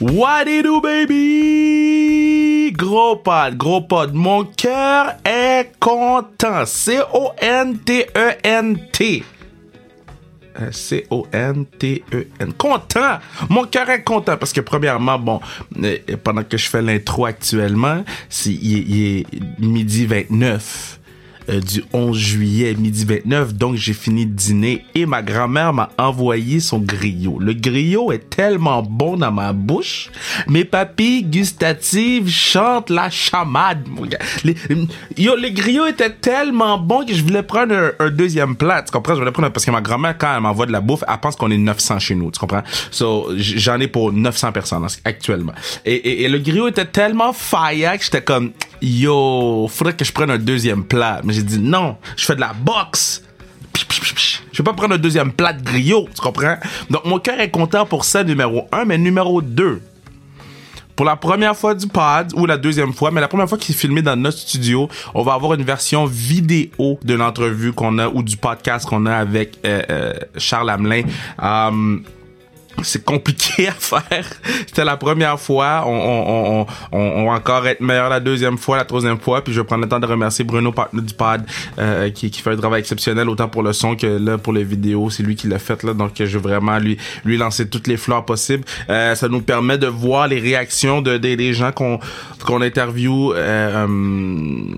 What you do, baby? Gros pod, gros pod. Mon cœur est content. C-O-N-T-E-N-T. Euh, C-O-N-T-E-N. Content! Mon cœur est content parce que, premièrement, bon, euh, pendant que je fais l'intro actuellement, il est midi 29 euh, du 11 juillet, midi 29. Donc, j'ai fini de dîner et ma grand-mère m'a envoyé son griot. Le griot est tellement bon dans ma bouche. Mes papilles gustatives chantent la chamade, yo, le griot était tellement bon que je voulais prendre un, deuxième plat. Tu comprends? Je voulais prendre un- parce que ma grand-mère, quand elle m'envoie de la bouffe, elle pense qu'on est 900 chez nous. Tu comprends? So, j'en ai pour 900 personnes en- actuellement. Et le griot était tellement fire que j'étais comme, yo, faudrait que je prenne un deuxième plat. Mais j'ai dit non, je fais de la boxe. Je vais pas prendre un deuxième plat de griot, tu comprends? Donc mon cœur est content pour ça, numéro un, mais numéro deux. Pour la première fois du pod, ou la deuxième fois, mais la première fois qu'il est filmé dans notre studio, on va avoir une version vidéo de l'entrevue qu'on a, ou du podcast qu'on a avec euh, euh, Charles Hamelin. Um, c'est compliqué à faire. C'était la première fois. On, on, on, on, va encore être meilleur la deuxième fois, la troisième fois. Puis je vais prendre le temps de remercier Bruno, partenaire du pod, euh, qui, qui fait un travail exceptionnel autant pour le son que là pour les vidéos. C'est lui qui l'a fait là. Donc je veux vraiment lui lui lancer toutes les fleurs possibles. Euh, ça nous permet de voir les réactions de des, gens qu'on qu'on interview. Euh, euh,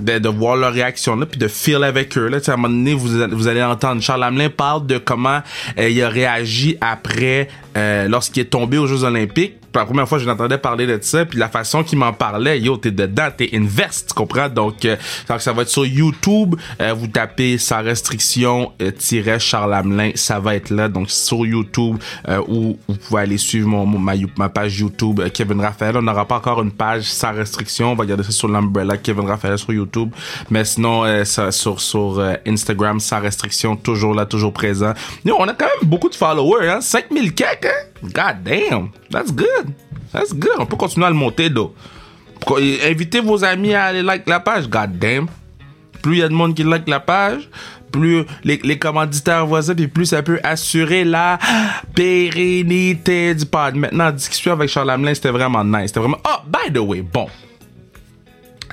de, de voir leur réaction là puis de feel avec eux là. À un moment donné vous, vous allez entendre Charles Hamelin parle de comment euh, il a réagi après euh, lorsqu'il est tombé aux Jeux Olympiques La première fois je l'entendais parler de ça puis la façon qu'il m'en parlait yo t'es dedans t'es invest tu comprends? Donc, euh, ça va être sur YouTube Euh, vous tapez sans restriction euh, tiret Charles Hamelin ça va être là. Donc sur YouTube euh, ou vous pouvez aller suivre mon, ma, ma page YouTube euh, Kevin Raphaël. On n'aura pas encore une page sans restriction. On va garder ça sur l'umbrella Kevin Raphaël sur YouTube. Mais sinon ça, sur sur Instagram sans restriction toujours là toujours présent. Yo, on a quand même beaucoup de followers hein? 5000 quelques hein? God damn that's good that's good on peut continuer à le monter though invitez vos amis à aller like la page god damn plus il y a de monde qui like la page, plus les, les commanditaires ça, puis plus ça peut assurer la pérennité du pod. Maintenant, discussion avec Charles Hamelin, c'était vraiment nice. C'était vraiment... Oh, by the way, bon.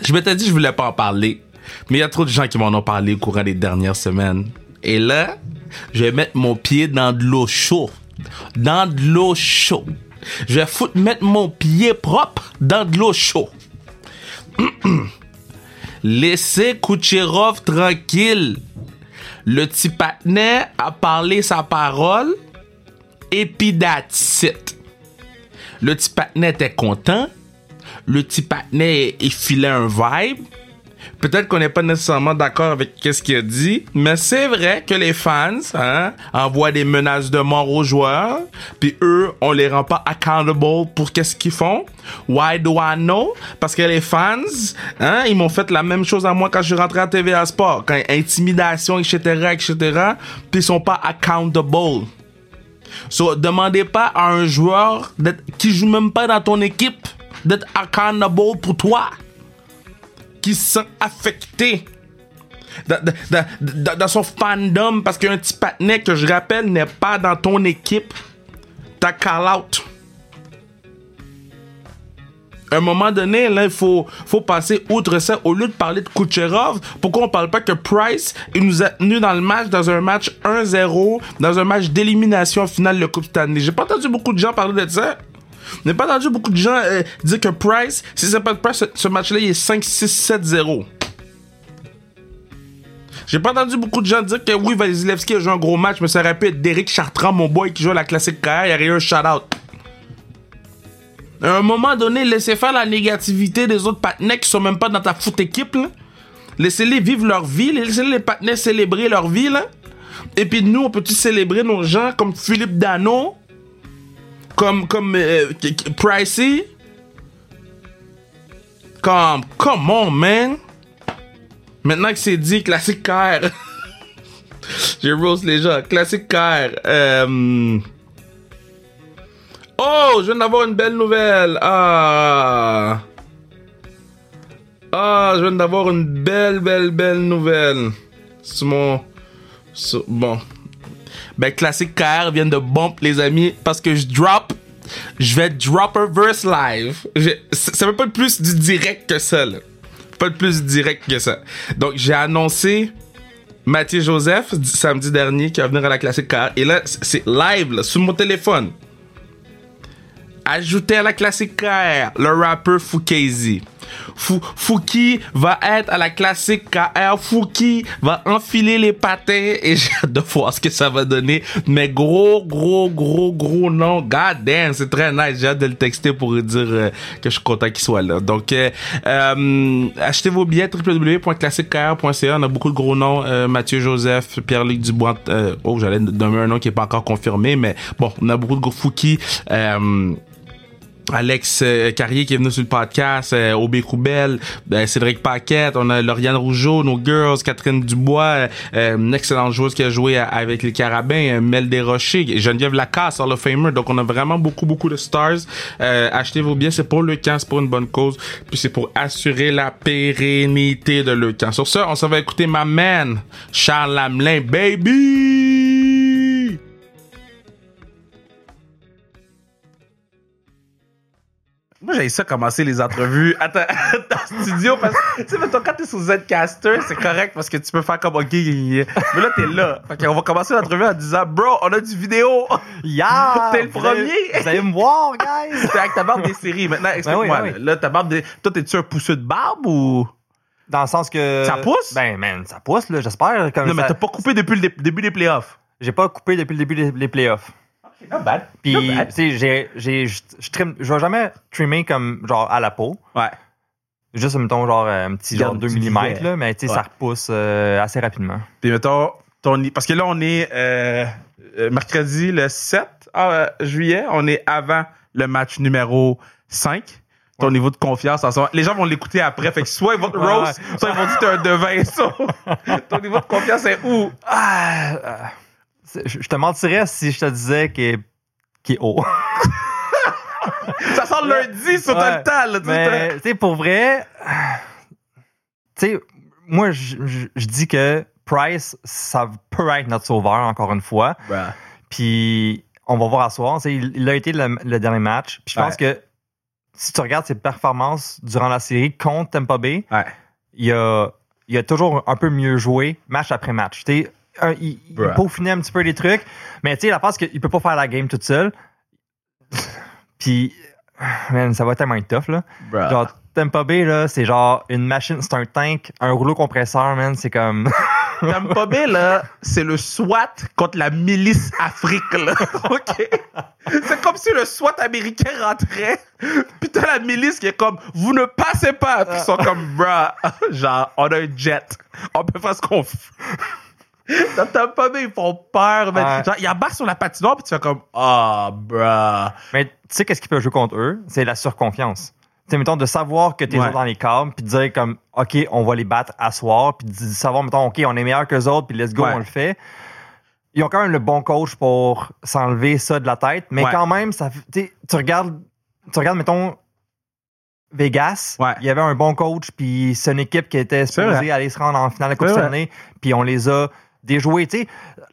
Je m'étais dit que je voulais pas en parler, mais il y a trop de gens qui m'en ont parlé au courant des dernières semaines. Et là, je vais mettre mon pied dans de l'eau chaude. Dans de l'eau chaude. Je vais foutre, mettre mon pied propre dans de l'eau chaude. Laissez Kucherov tranquille. Le petit patinet a parlé sa parole et puis. Le petit patinet était content. Le petit patinet, il filait un vibe. Peut-être qu'on n'est pas nécessairement d'accord avec ce qu'il a dit, mais c'est vrai que les fans hein, envoient des menaces de mort aux joueurs, puis eux, on les rend pas accountable pour qu'est-ce qu'ils font. Why do I know? Parce que les fans, hein, ils m'ont fait la même chose à moi quand je suis rentré à TVA Sport, quand intimidation, etc., etc., puis ils sont pas accountable. So, demandez pas à un joueur qui joue même pas dans ton équipe d'être accountable pour toi qui se sent affecté dans, son fandom parce qu'un petit patinet que je rappelle n'est pas dans ton équipe. T'as call out. À un moment donné, là, il faut, faut passer outre ça. Au lieu de parler de Kucherov, pourquoi on parle pas que Price, il nous a tenu dans le match, dans un match 1-0, dans un match d'élimination finale de Coupe Stanley? J'ai pas entendu beaucoup de gens parler de ça. J'ai pas entendu beaucoup de gens euh, dire que Price, si c'est pas de Price, ce, match-là, il est 5-6-7-0. J'ai pas entendu beaucoup de gens dire que oui, Vasilevski a joué un gros match, mais ça aurait pu être Derek Chartrand, mon boy, qui joue à la classique KR, il y aurait eu un shout-out. À un moment donné, laissez faire la négativité des autres partenaires qui sont même pas dans ta foot équipe. Laissez-les vivre leur vie, laissez les partenaires célébrer leur vie. Et puis nous, on peut-tu célébrer nos gens comme Philippe Dano, comme, comme euh, Pricey? Comme, come on, man! Maintenant que c'est dit, classique KR. Je rose les gens. Classique KR. Euh... Oh, je viens d'avoir une belle nouvelle. Ah. Ah, je viens d'avoir une belle, belle, belle nouvelle. C'est mon... Bon. Ben, Classique KR vient de bump, les amis, parce que je drop je vais drop verse live. Ça veut pas plus du direct que ça, là. Pas de plus direct que ça. Donc, j'ai annoncé Mathieu Joseph samedi dernier qui va venir à la classique car. Et là, c'est live, là, sur mon téléphone. Ajouté à la classique KR, le rappeur Fukazi. Fou, Fouki va être à la classique KR. Fouki va enfiler les patins et j'ai hâte de voir ce que ça va donner. Mais gros, gros, gros, gros nom. God damn, c'est très nice. J'ai hâte de le texter pour lui dire euh, que je suis content qu'il soit là. Donc, euh, euh, achetez vos billets www.classiquekr.ca. On a beaucoup de gros noms. Euh, Mathieu Joseph, Pierre-Luc Dubois. euh, oh, j'allais nommer un nom qui est pas encore confirmé, mais bon, on a beaucoup de gros Fouki. Euh, Alex euh, Carrier qui est venu sur le podcast, euh, Aubé Coubel, euh, Cédric Paquette, on a Lauriane Rougeau, nos girls, Catherine Dubois, euh, euh, une excellente joueuse qui a joué avec les Carabins, euh, Mel Desrochers, Geneviève Lacasse, Hall of Famer. Donc on a vraiment beaucoup, beaucoup de stars. Euh, achetez vos billets, c'est pour le c'est pour une bonne cause, puis c'est pour assurer la pérennité de le. Sur ça, on s'en va écouter ma man, Charles Lamelin, baby! Moi, j'ai ça commencer les entrevues à ta, à ta studio parce que, tu sais, mettons, quand t'es sur Zcaster, c'est correct parce que tu peux faire comme, ok, mais là, t'es là. Fait qu'on va commencer l'entrevue en disant, bro, on a du vidéo. Yeah! T'es le premier. Vous allez me voir, guys! C'est avec ta barbe des séries. Maintenant, explique-moi. Ben oui, ben là. Là, ta barbe des, toi, t'es-tu un pousseux de barbe ou? Dans le sens que. Ça pousse? Ben, man, ça pousse, là, j'espère. Non, mais t'as pas coupé depuis le dé- début des playoffs. J'ai pas coupé depuis le début des playoffs. Not bad. Puis, tu sais, j'ai, j'ai, je trim- je vais jamais trimmer comme, genre, à la peau. Ouais. Juste, mettons, genre, un petit genre Garde 2 du mm, là, mais tu sais, Ouais. ça repousse euh, assez rapidement. Puis mettons, ton, parce que là, on est euh, euh, mercredi le 7 ah, euh, juillet. On est avant le match numéro 5. Ton niveau de confiance en. Les gens vont l'écouter après. Fait que soit ils vont te roast, ouais. soit ils vont dire que t'es un devin. ça. ton niveau de confiance est où? Ah, euh, je te mentirais si je te disais qu'il est, haut. Ça sort lundi, t'as Ouais. le temps. Là, tu sais, Mais, tu sais, pour vrai, tu sais, moi, je dis que Price, ça peut être notre sauveur, encore une fois. Puis, on va voir à soir. Il, a été le, le dernier match. Puis, je pense Ouais. que si tu regardes ses performances durant la série contre Tampa Bay, il a, il a toujours un peu mieux joué match après match. Tu sais, un- il, peaufinait un petit peu les trucs, mais tu sais, la face qu'il peut pas faire la game toute seule. Puis, man, ça va tellement être tough, là. Bruh. Genre, Tampa Bay, là, c'est genre une machine, c'est un tank, un rouleau compresseur, man, c'est comme... Tampa Bay, là, c'est le SWAT contre la milice Afrique, là. OK? C'est comme si le SWAT américain rentrait, puis t'as la milice qui est comme, vous ne passez pas. Puis ils sont comme, bruh, genre, on a un jet. On peut faire ce qu'on veut. Dans Tampa Bay, ils font peur. Ouais. Genre, ils embarquent sur la patinoire, puis tu fais comme, ah, bruh. Mais tu sais qu'est-ce qui peut jouer contre eux? C'est la surconfiance. Tu sais, mettons, de savoir que t'es Ouais. dans les câbles, puis de dire comme, OK, on va les battre à soir, puis de savoir, mettons, OK, on est meilleur qu'eux autres, puis let's go, Ouais. on le fait. Ils ont quand même le bon coach pour s'enlever ça de la tête, mais quand même, ça, tu regardes, tu regardes, mettons, Vegas, Ouais. il y avait un bon coach, puis c'est une équipe qui était supposée aller se rendre en finale de la Coupe. Stanley, puis on les a déjoués. Tu sais,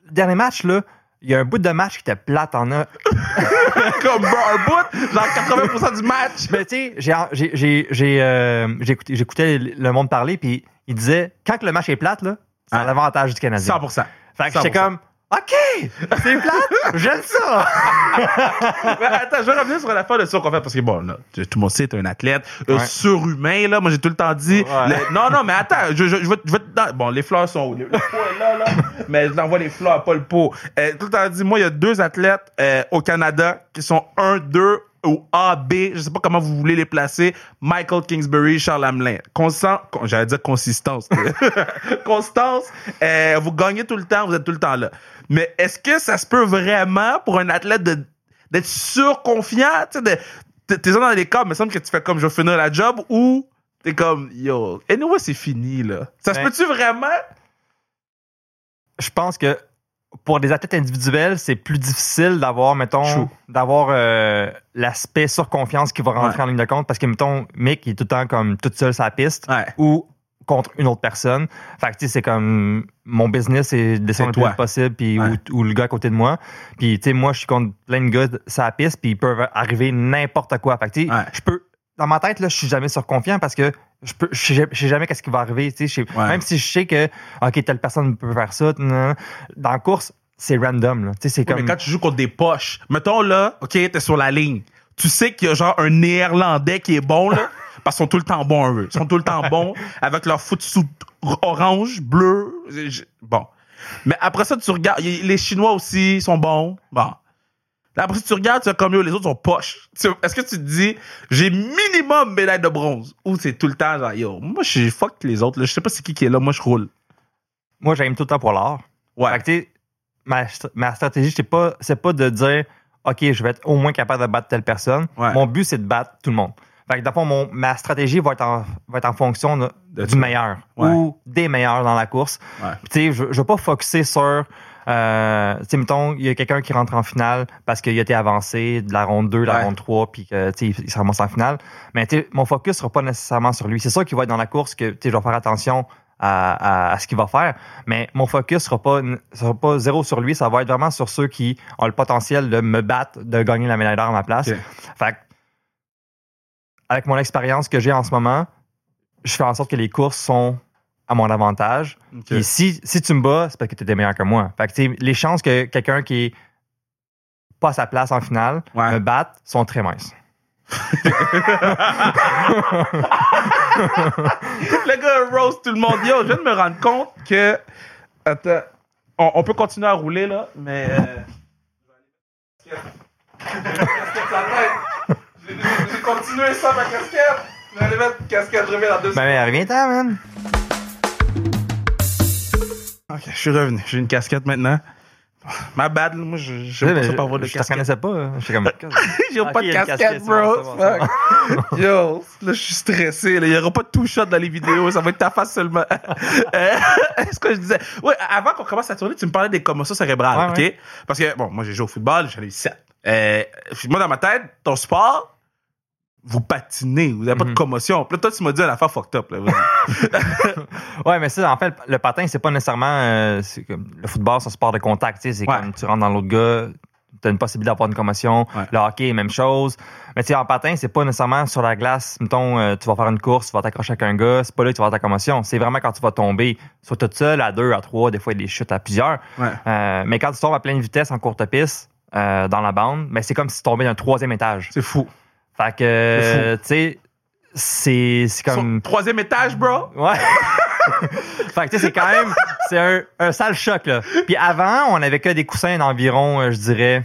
le dernier match, là, il y a un bout de match qui était plate en a. comme, un bout, genre 80% du match. Mais tu sais, j'ai j'ai j'ai j'ai euh, j'écoutais le monde parler puis il disait quand que le match est plate là, c'est Ah. l'avantage du Canadien. 100%. Fait que j'étais 100%. comme OK, c'est plate, j'aime ça. Mais attends, je vais revenir sur la fin de ça qu'on fait parce que bon, là, tout le monde sait, t'es un athlète euh, Ouais. surhumain, là. Moi, j'ai tout le temps dit. Ouais. le- non, non, mais attends, je, je, je vais, je vais te dans- Bon, les fleurs sont où? Le, le pot est là, là. mais je t'envoie les fleurs, pas le pot. Euh, tout le temps dit, moi, il y a deux athlètes euh, au Canada qui sont 1, 2 ou A, B, je sais pas comment vous voulez les placer. Michael Kingsbury, Charles Hamelin. Constant, con- j'allais dire consistance. Constance, euh, vous gagnez tout le temps, vous êtes tout le temps là. Mais est-ce que ça se peut vraiment pour un athlète de d'être surconfiant, tu sais, t'es dans les cas, mais il me semble que tu fais comme je vais finir la job ou t'es comme yo, anyway, c'est fini là. Ça se Ben- peut-tu vraiment? Je pense que pour des athlètes individuels, c'est plus difficile d'avoir mettons d'avoir euh, l'aspect surconfiance qui va rentrer Ouais. en ligne de compte parce que mettons Mick il est tout le temps comme tout seul sur la piste Ouais. ou contre une autre personne. Fait que, tu sais, c'est comme mon business, c'est de descendre le plus possible, puis Ouais. ou, ou le gars à côté de moi. Puis, tu sais, moi, je suis contre plein de gars sur la piste, puis ils peuvent arriver n'importe quoi. Fait que, tu sais, Ouais. je peux. Dans ma tête, là, je suis jamais surconfiant parce que je peux, je sais, je sais jamais qu'est-ce qui va arriver. Tu sais, Ouais. Même si je sais que, OK, telle personne peut faire ça, dans la course, c'est random. Là. Tu sais, c'est Ouais, comme. Mais quand tu joues contre des poches, mettons là, OK, t'es sur la ligne. Tu sais qu'il y a genre un néerlandais qui est bon, là, parce qu'ils sont tout le temps bons, eux. Ils sont tout le temps bons avec leur foot sous orange, bleu. Bon. Mais après ça, tu regardes, les Chinois aussi sont bons. Bon. Après ça, tu regardes, tu fais comme eux, les autres sont poches. Est-ce que tu te dis, j'ai minimum médaille de bronze? Ou c'est tout le temps genre, yo, moi, je suis fuck les autres, là. Je sais pas c'est qui qui est là, moi, je roule. Moi, j'aime tout le temps pour l'art. Ouais. Fait que, ma, ma stratégie, c'est pas, c'est pas de dire, OK, je vais être au moins capable de battre telle personne. Ouais. Mon but, c'est de battre tout le monde. Fait que, dans le fond, mon, ma stratégie va être en, va être en fonction de- De du meilleur Ouais. ou des meilleurs dans la course. Ouais. Puis, tu sais, je, je vais pas focuser sur, euh, tu sais, mettons, il y a quelqu'un qui rentre en finale parce qu'il a été avancé de la ronde 2, la Ouais. ronde 3, puis que, tu sais, il se ramasse en finale. Mais, tu sais, mon focus sera pas nécessairement sur lui. C'est sûr qu'il va être dans la course que, tu sais, je vais faire attention à, à- à ce qu'il va faire. Mais mon focus sera pas, sera pas zéro sur lui. Ça va être vraiment sur ceux qui ont le potentiel de me battre, de gagner la médaille d'or à ma place. Ok. Fait que, avec mon expérience que j'ai en ce moment, je fais en sorte que les courses sont à mon avantage. Et si, si tu me bats, c'est parce que tu étais meilleur que moi. Fait que, les chances que quelqu'un qui est pas à sa place en finale Ouais. me batte sont très minces. le gars roast tout le monde. Yo, je viens de me rendre compte que. Attends. On, on peut continuer à rouler, là, mais. euh, Continué ça, ma casquette. Je vais aller mettre casquette, je reviens dans deux Ben, ben reviens-t'en, man. Ok, je suis revenu. J'ai une casquette maintenant. Ma bad, moi, je je sais pas ça par voie de je te casquette. reconnaissais pas. hein. J'étais comme. J'ai Ok, pas de casquette, casquette, bro. Yo, là, je suis stressé. Il y aura pas de two shot dans les vidéos. Ça va être ta face seulement. Est-ce que je disais? Ouais, avant qu'on commence à tourner, tu me parlais des commotions cérébrales, Ouais, OK? Parce que, bon, moi, j'ai joué au football, j'en ai eu sept. Euh, moi, dans ma tête, ton sport, vous patinez. Vous avez pas de Mhm. commotion. Puis là, toi, tu m'as dit à la fin fucked up, là. Ouais, mais ça, en fait, le patin, c'est pas nécessairement. euh, comme, le football, c'est un sport de contact. C'est Ouais. comme tu rentres dans l'autre gars, tu as une possibilité d'avoir une commotion. Ouais. Le hockey, même chose. Mais tu sais, en patin, c'est pas nécessairement sur la glace. Mettons, euh, tu vas faire une course, tu vas t'accrocher avec un gars, c'est pas là que tu vas avoir ta commotion. C'est vraiment quand tu vas tomber, soit tout seul, à deux, à trois, des fois, il y a des chutes à plusieurs. Ouais. Euh, mais quand tu tombes à pleine vitesse en courte piste, dans la bande, mais c'est comme si tu tombais d'un troisième étage. C'est fou. Fait que, tu sais, c'est c'est comme. Troisième étage, bro? Ouais. fait que tu sais, c'est quand même, c'est un, un sale choc, là. Puis avant, on avait que des coussins d'environ, euh, je dirais,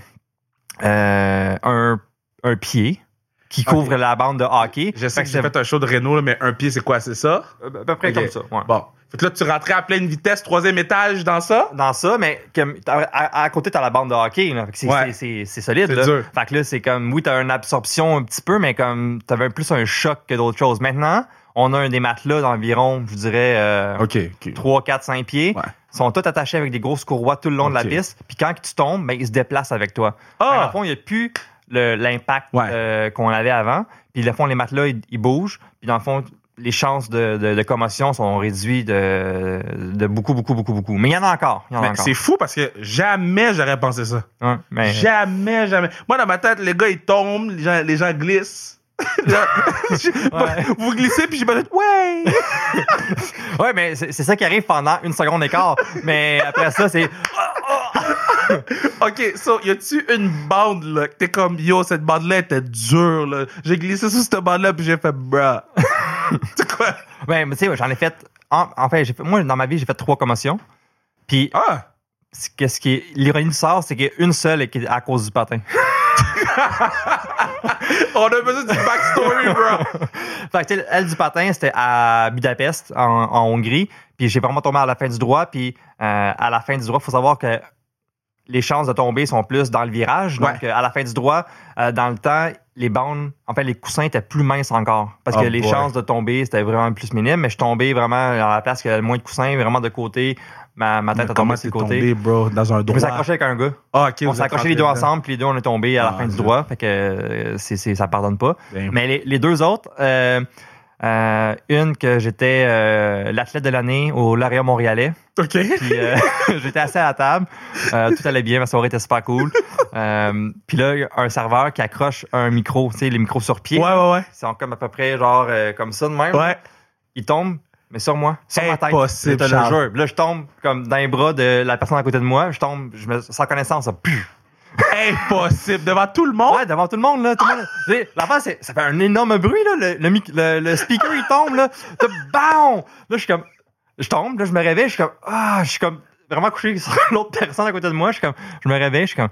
euh, un, un pied qui couvre la bande de hockey. Je sais Fait que j'ai c'est fait un show de Renault, là, mais un pied, c'est quoi? C'est ça? à peu près comme ça. ouais. Bon. Fait que là, tu rentrais à pleine vitesse, troisième étage dans ça? Dans ça, mais comme, à, à- côté, t'as la bande de hockey, là. Fait que c'est, Ouais. c'est, solide, C'est là. dur. Fait que là, c'est comme, oui, t'as une absorption un petit peu, mais comme, t'avais plus un choc que d'autres choses. Maintenant, on a un des matelas d'environ, je dirais, euh, OK. ok. 3, 4, 5 pieds. Ouais. Ils sont tous attachés avec des grosses courroies tout le long de la piste. Puis quand tu tombes, ben, ils se déplacent avec toi. Ah! Fond, il n'y a plus le- l'impact Ouais. euh, qu'on avait avant. Puis, dans le fond, les matelas, ils, ils bougent. Puis, dans le fond, les chances de, de- de commotion sont réduites de, de beaucoup, beaucoup, beaucoup, beaucoup. Mais il y en a encore. En c'est fou parce que jamais j'aurais pensé ça. Mais- Jamais, jamais. Moi, dans ma tête, les gars, ils tombent, les gens, les gens glissent. Ouais. Vous glissez, puis j'ai pas dit, ouais! ouais, mais c'est ça qui arrive pendant une seconde et quart. mais après ça, c'est. OK, so, y a-tu une bande, là, que t'es comme, yo, cette bande-là était dure, là. J'ai glissé sur cette bande-là, puis j'ai fait, bruh. c'est quoi? Ouais, mais tu sais, j'en ai fait. En, en fait, j'ai fait- moi, dans ma vie, j'ai fait trois commotions. Puis, Ah! ce qu'est-ce qui l'ironie du sort, c'est qu'il y a une seule qui est à cause du patin. On a besoin du backstory, bro. fait que, tu sais, elle du patin, c'était à Budapest, en, en Hongrie. Puis j'ai vraiment tombé à la fin du droit. Puis euh, à la fin du droit, il faut savoir que les chances de tomber sont plus dans le virage. Donc, Ouais. euh, à la fin du droit, euh, dans le temps, les bandes, en fait, les coussins étaient plus minces encore. Parce Oh que les boy. chances de tomber, c'était vraiment plus minime. Mais je tombais vraiment à la place qu'il y avait le moins de coussins, vraiment de côté. Ma, ma tête a tombé sur le côté. tombé, bro, dans un Je me droit? suis accroché avec un gars. Ah, On s'est accroché les deux ensemble, puis les deux, on est tombés à la Ah, fin du droit. Fait que euh, c'est, c'est- ça pardonne pas. Mais les, les deux autres, euh, Euh, une que j'étais euh, l'athlète de l'année au Lauréat montréalais. OK. Puis euh, j'étais assis à la table. Tout allait bien, ma soirée était super cool. Puis là, un serveur qui accroche un micro, tu sais, les micros sur pied. Ouais, ouais, ouais. C'est comme à peu près genre comme ça de même. Ouais. Il tombe, mais sur moi, sur ma tête. Te le. Puis Là, je tombe comme dans les bras de la personne à côté de moi. Je tombe, je me, sans connaissance, ça. Puf! Impossible. Devant tout le monde? Ouais, devant tout le monde, là. Tout le monde. C'est, ça fait un énorme bruit, là. Le, le, speaker, il tombe, là. Bam! Là, je suis comme, je tombe, là, je me réveille, je suis comme, ah, je suis comme vraiment couché sur l'autre personne à côté de moi. Je suis comme, je me réveille, je suis comme,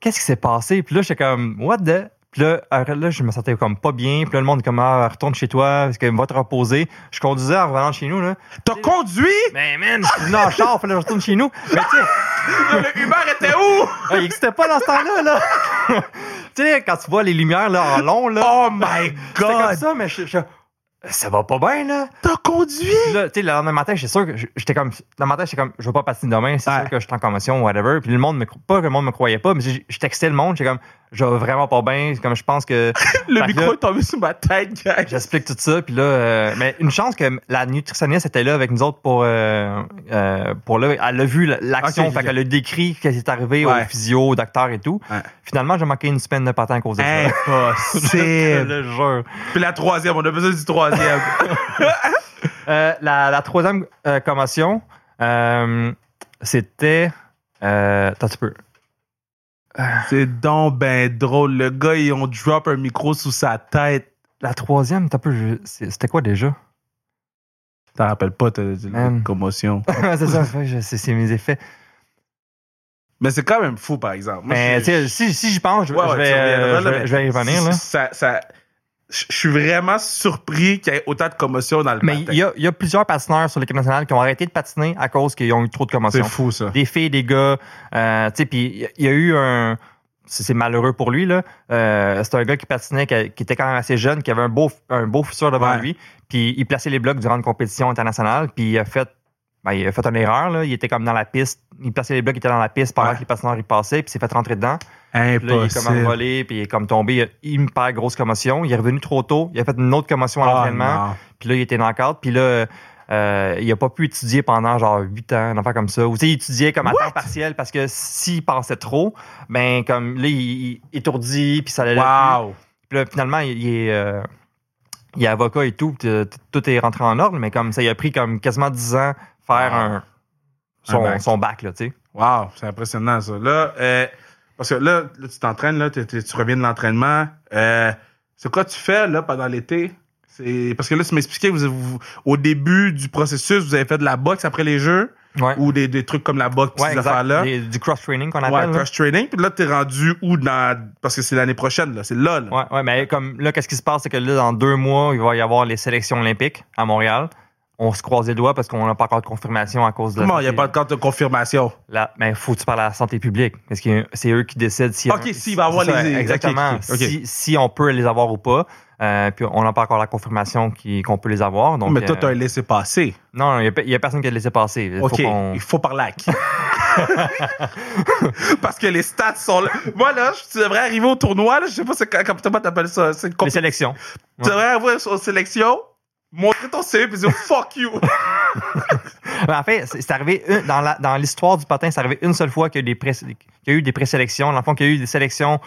qu'est-ce qui s'est passé? Puis là, j'étais comme, what the? Puis là, là, je me sentais comme pas bien. Puis là, le monde comme, ah, retourne chez toi, parce que va te reposer. Je conduisais en revenant chez nous, là. T'as conduit? Mais man, je suis venu en char, fallait que je retourne chez nous. Mais tu Le Uber était où? ah, il existait pas dans ce temps-là, là. tu sais, quand tu vois les lumières, là, en long, là. Oh my C'était comme God! ça, mais je, je- ça va pas bien, là. T'as conduit? Là, tu sais, le lendemain matin, j'étais sûr que j'étais comme, le matin, j'étais comme, je vais pas patiner demain, c'est Ouais. sûr que je suis en commotion, whatever. Puis le monde me, pas que le monde me croyait pas, mais je, je textais le monde, j'étais comme, je vais vraiment pas bien, comme je pense que, Le micro là- est tombé sur ma tête, guys. j'explique tout ça, puis là, euh, mais une chance que la nutritionniste était là avec nous autres pour, euh, euh, pour là, elle a vu l'action, Ok, ok, fait qu'elle a décrit ce qui est arrivé Ouais. au physio, au docteur et tout. Ouais. Finalement, j'ai manqué une semaine de patin à cause de ça. Je Impossible. le jure. Puis la troisième, on a besoin du troisième. Euh, la, la troisième commotion, c'était. Euh, attends un peu. C'est donc ben drôle. Le gars, ils ont drop un micro sous sa tête. La troisième, un peu, c'était quoi déjà? T'en rappelles pas, t'as Man. commotion. c'est ça, c'est mes effets. Mais c'est quand même fou, par exemple. Moi, Mais je- sais, si, si j'y pense, je, Ouais, je ouais, vais, euh, je, vais- mais je vais y revenir. Là. Ça, ça, je suis vraiment surpris qu'il y ait autant de commotion dans le Mais il y a, il y a plusieurs patineurs sur l'équipe nationale qui ont arrêté de patiner à cause qu'ils ont eu trop de commotions. C'est fou, ça. Des filles, des gars. Euh, tu sais, puis il y a eu un. C'est malheureux pour lui, là. Euh, c'est un gars qui patinait, qui, qui était quand même assez jeune, qui avait un beau, un beau futur devant Ouais. lui. Puis il plaçait les blocs durant une compétition internationale. Puis il a fait. Ben, il a fait une erreur, là. Il était comme dans la piste. Il plaçait les blocs, il était dans la piste pendant Ouais. que les patineurs y passaient, puis il s'est fait rentrer dedans. Puis là, il est comme Impossible. envolé, puis il est comme tombé. Il a une hyper grosse commotion. Il est revenu trop tôt. Il a fait une autre commotion à Ah, l'entraînement. Puis là, il était knock-out. Puis là, euh, il a pas pu étudier pendant genre 8 ans, un affaire comme ça. Ou tu sais, il étudiait comme à What? temps partiel parce que s'il pensait trop, ben comme là, il, il étourdi, puis ça allait. Wow. Puis là, finalement, il, est... euh, il est avocat et tout, tout est rentré en ordre, mais comme ça, il a pris comme quasiment 10 ans faire Wow. un, son, bac. son bac, là, tu sais. Wow, c'est impressionnant, ça. Là, euh, parce que là, là, tu t'entraînes, là, t'es- tu reviens de l'entraînement. Euh, c'est quoi tu fais, là, pendant l'été? C'est parce que là, tu m'expliquais vous, vous- au début du processus, vous avez fait de la boxe après les jeux Ouais. ou des, des trucs comme la boxe, Ouais, ces affaires-là. Du cross-training qu'on appelle. Ouais, là. cross training. Puis là, t'es rendu où dans. Parce que c'est l'année prochaine, là. C'est là, là. Ouais, ouais, mais comme là, qu'est-ce qui se passe, c'est que là, dans deux mois, il va y avoir les sélections olympiques à Montréal. On se croise les doigts parce qu'on n'a pas encore de confirmation à cause de. Comment? Il n'y a pas carte de confirmation? Là, mais faut que tu parles à la santé publique parce que c'est eux qui décident si. Ok, s'il va avoir ça, les- Exactement. Si, si on peut les avoir ou pas. Euh, puis on n'a pas encore la confirmation qu'on peut les avoir. Donc, mais toi, euh, t'as un laissé-passer. non, il n'y a, personne qui a laissé passer. Il faut OK, qu'on- il faut parler à qui? Parce que les stats sont là. Moi, là, tu devrais arriver au tournoi, là, je sais pas comment t'appelles ça? C'est une Les sélections. Tu devrais arriver aux sélections, montrer ton CV et dire fuck you. Ben, en fait, c'est arrivé une- dans l'histoire du patin, c'est arrivé une seule fois qu'il y a eu des, pré- qu'il y a eu des présélections. Dans le fond, qu'il y a eu des sélections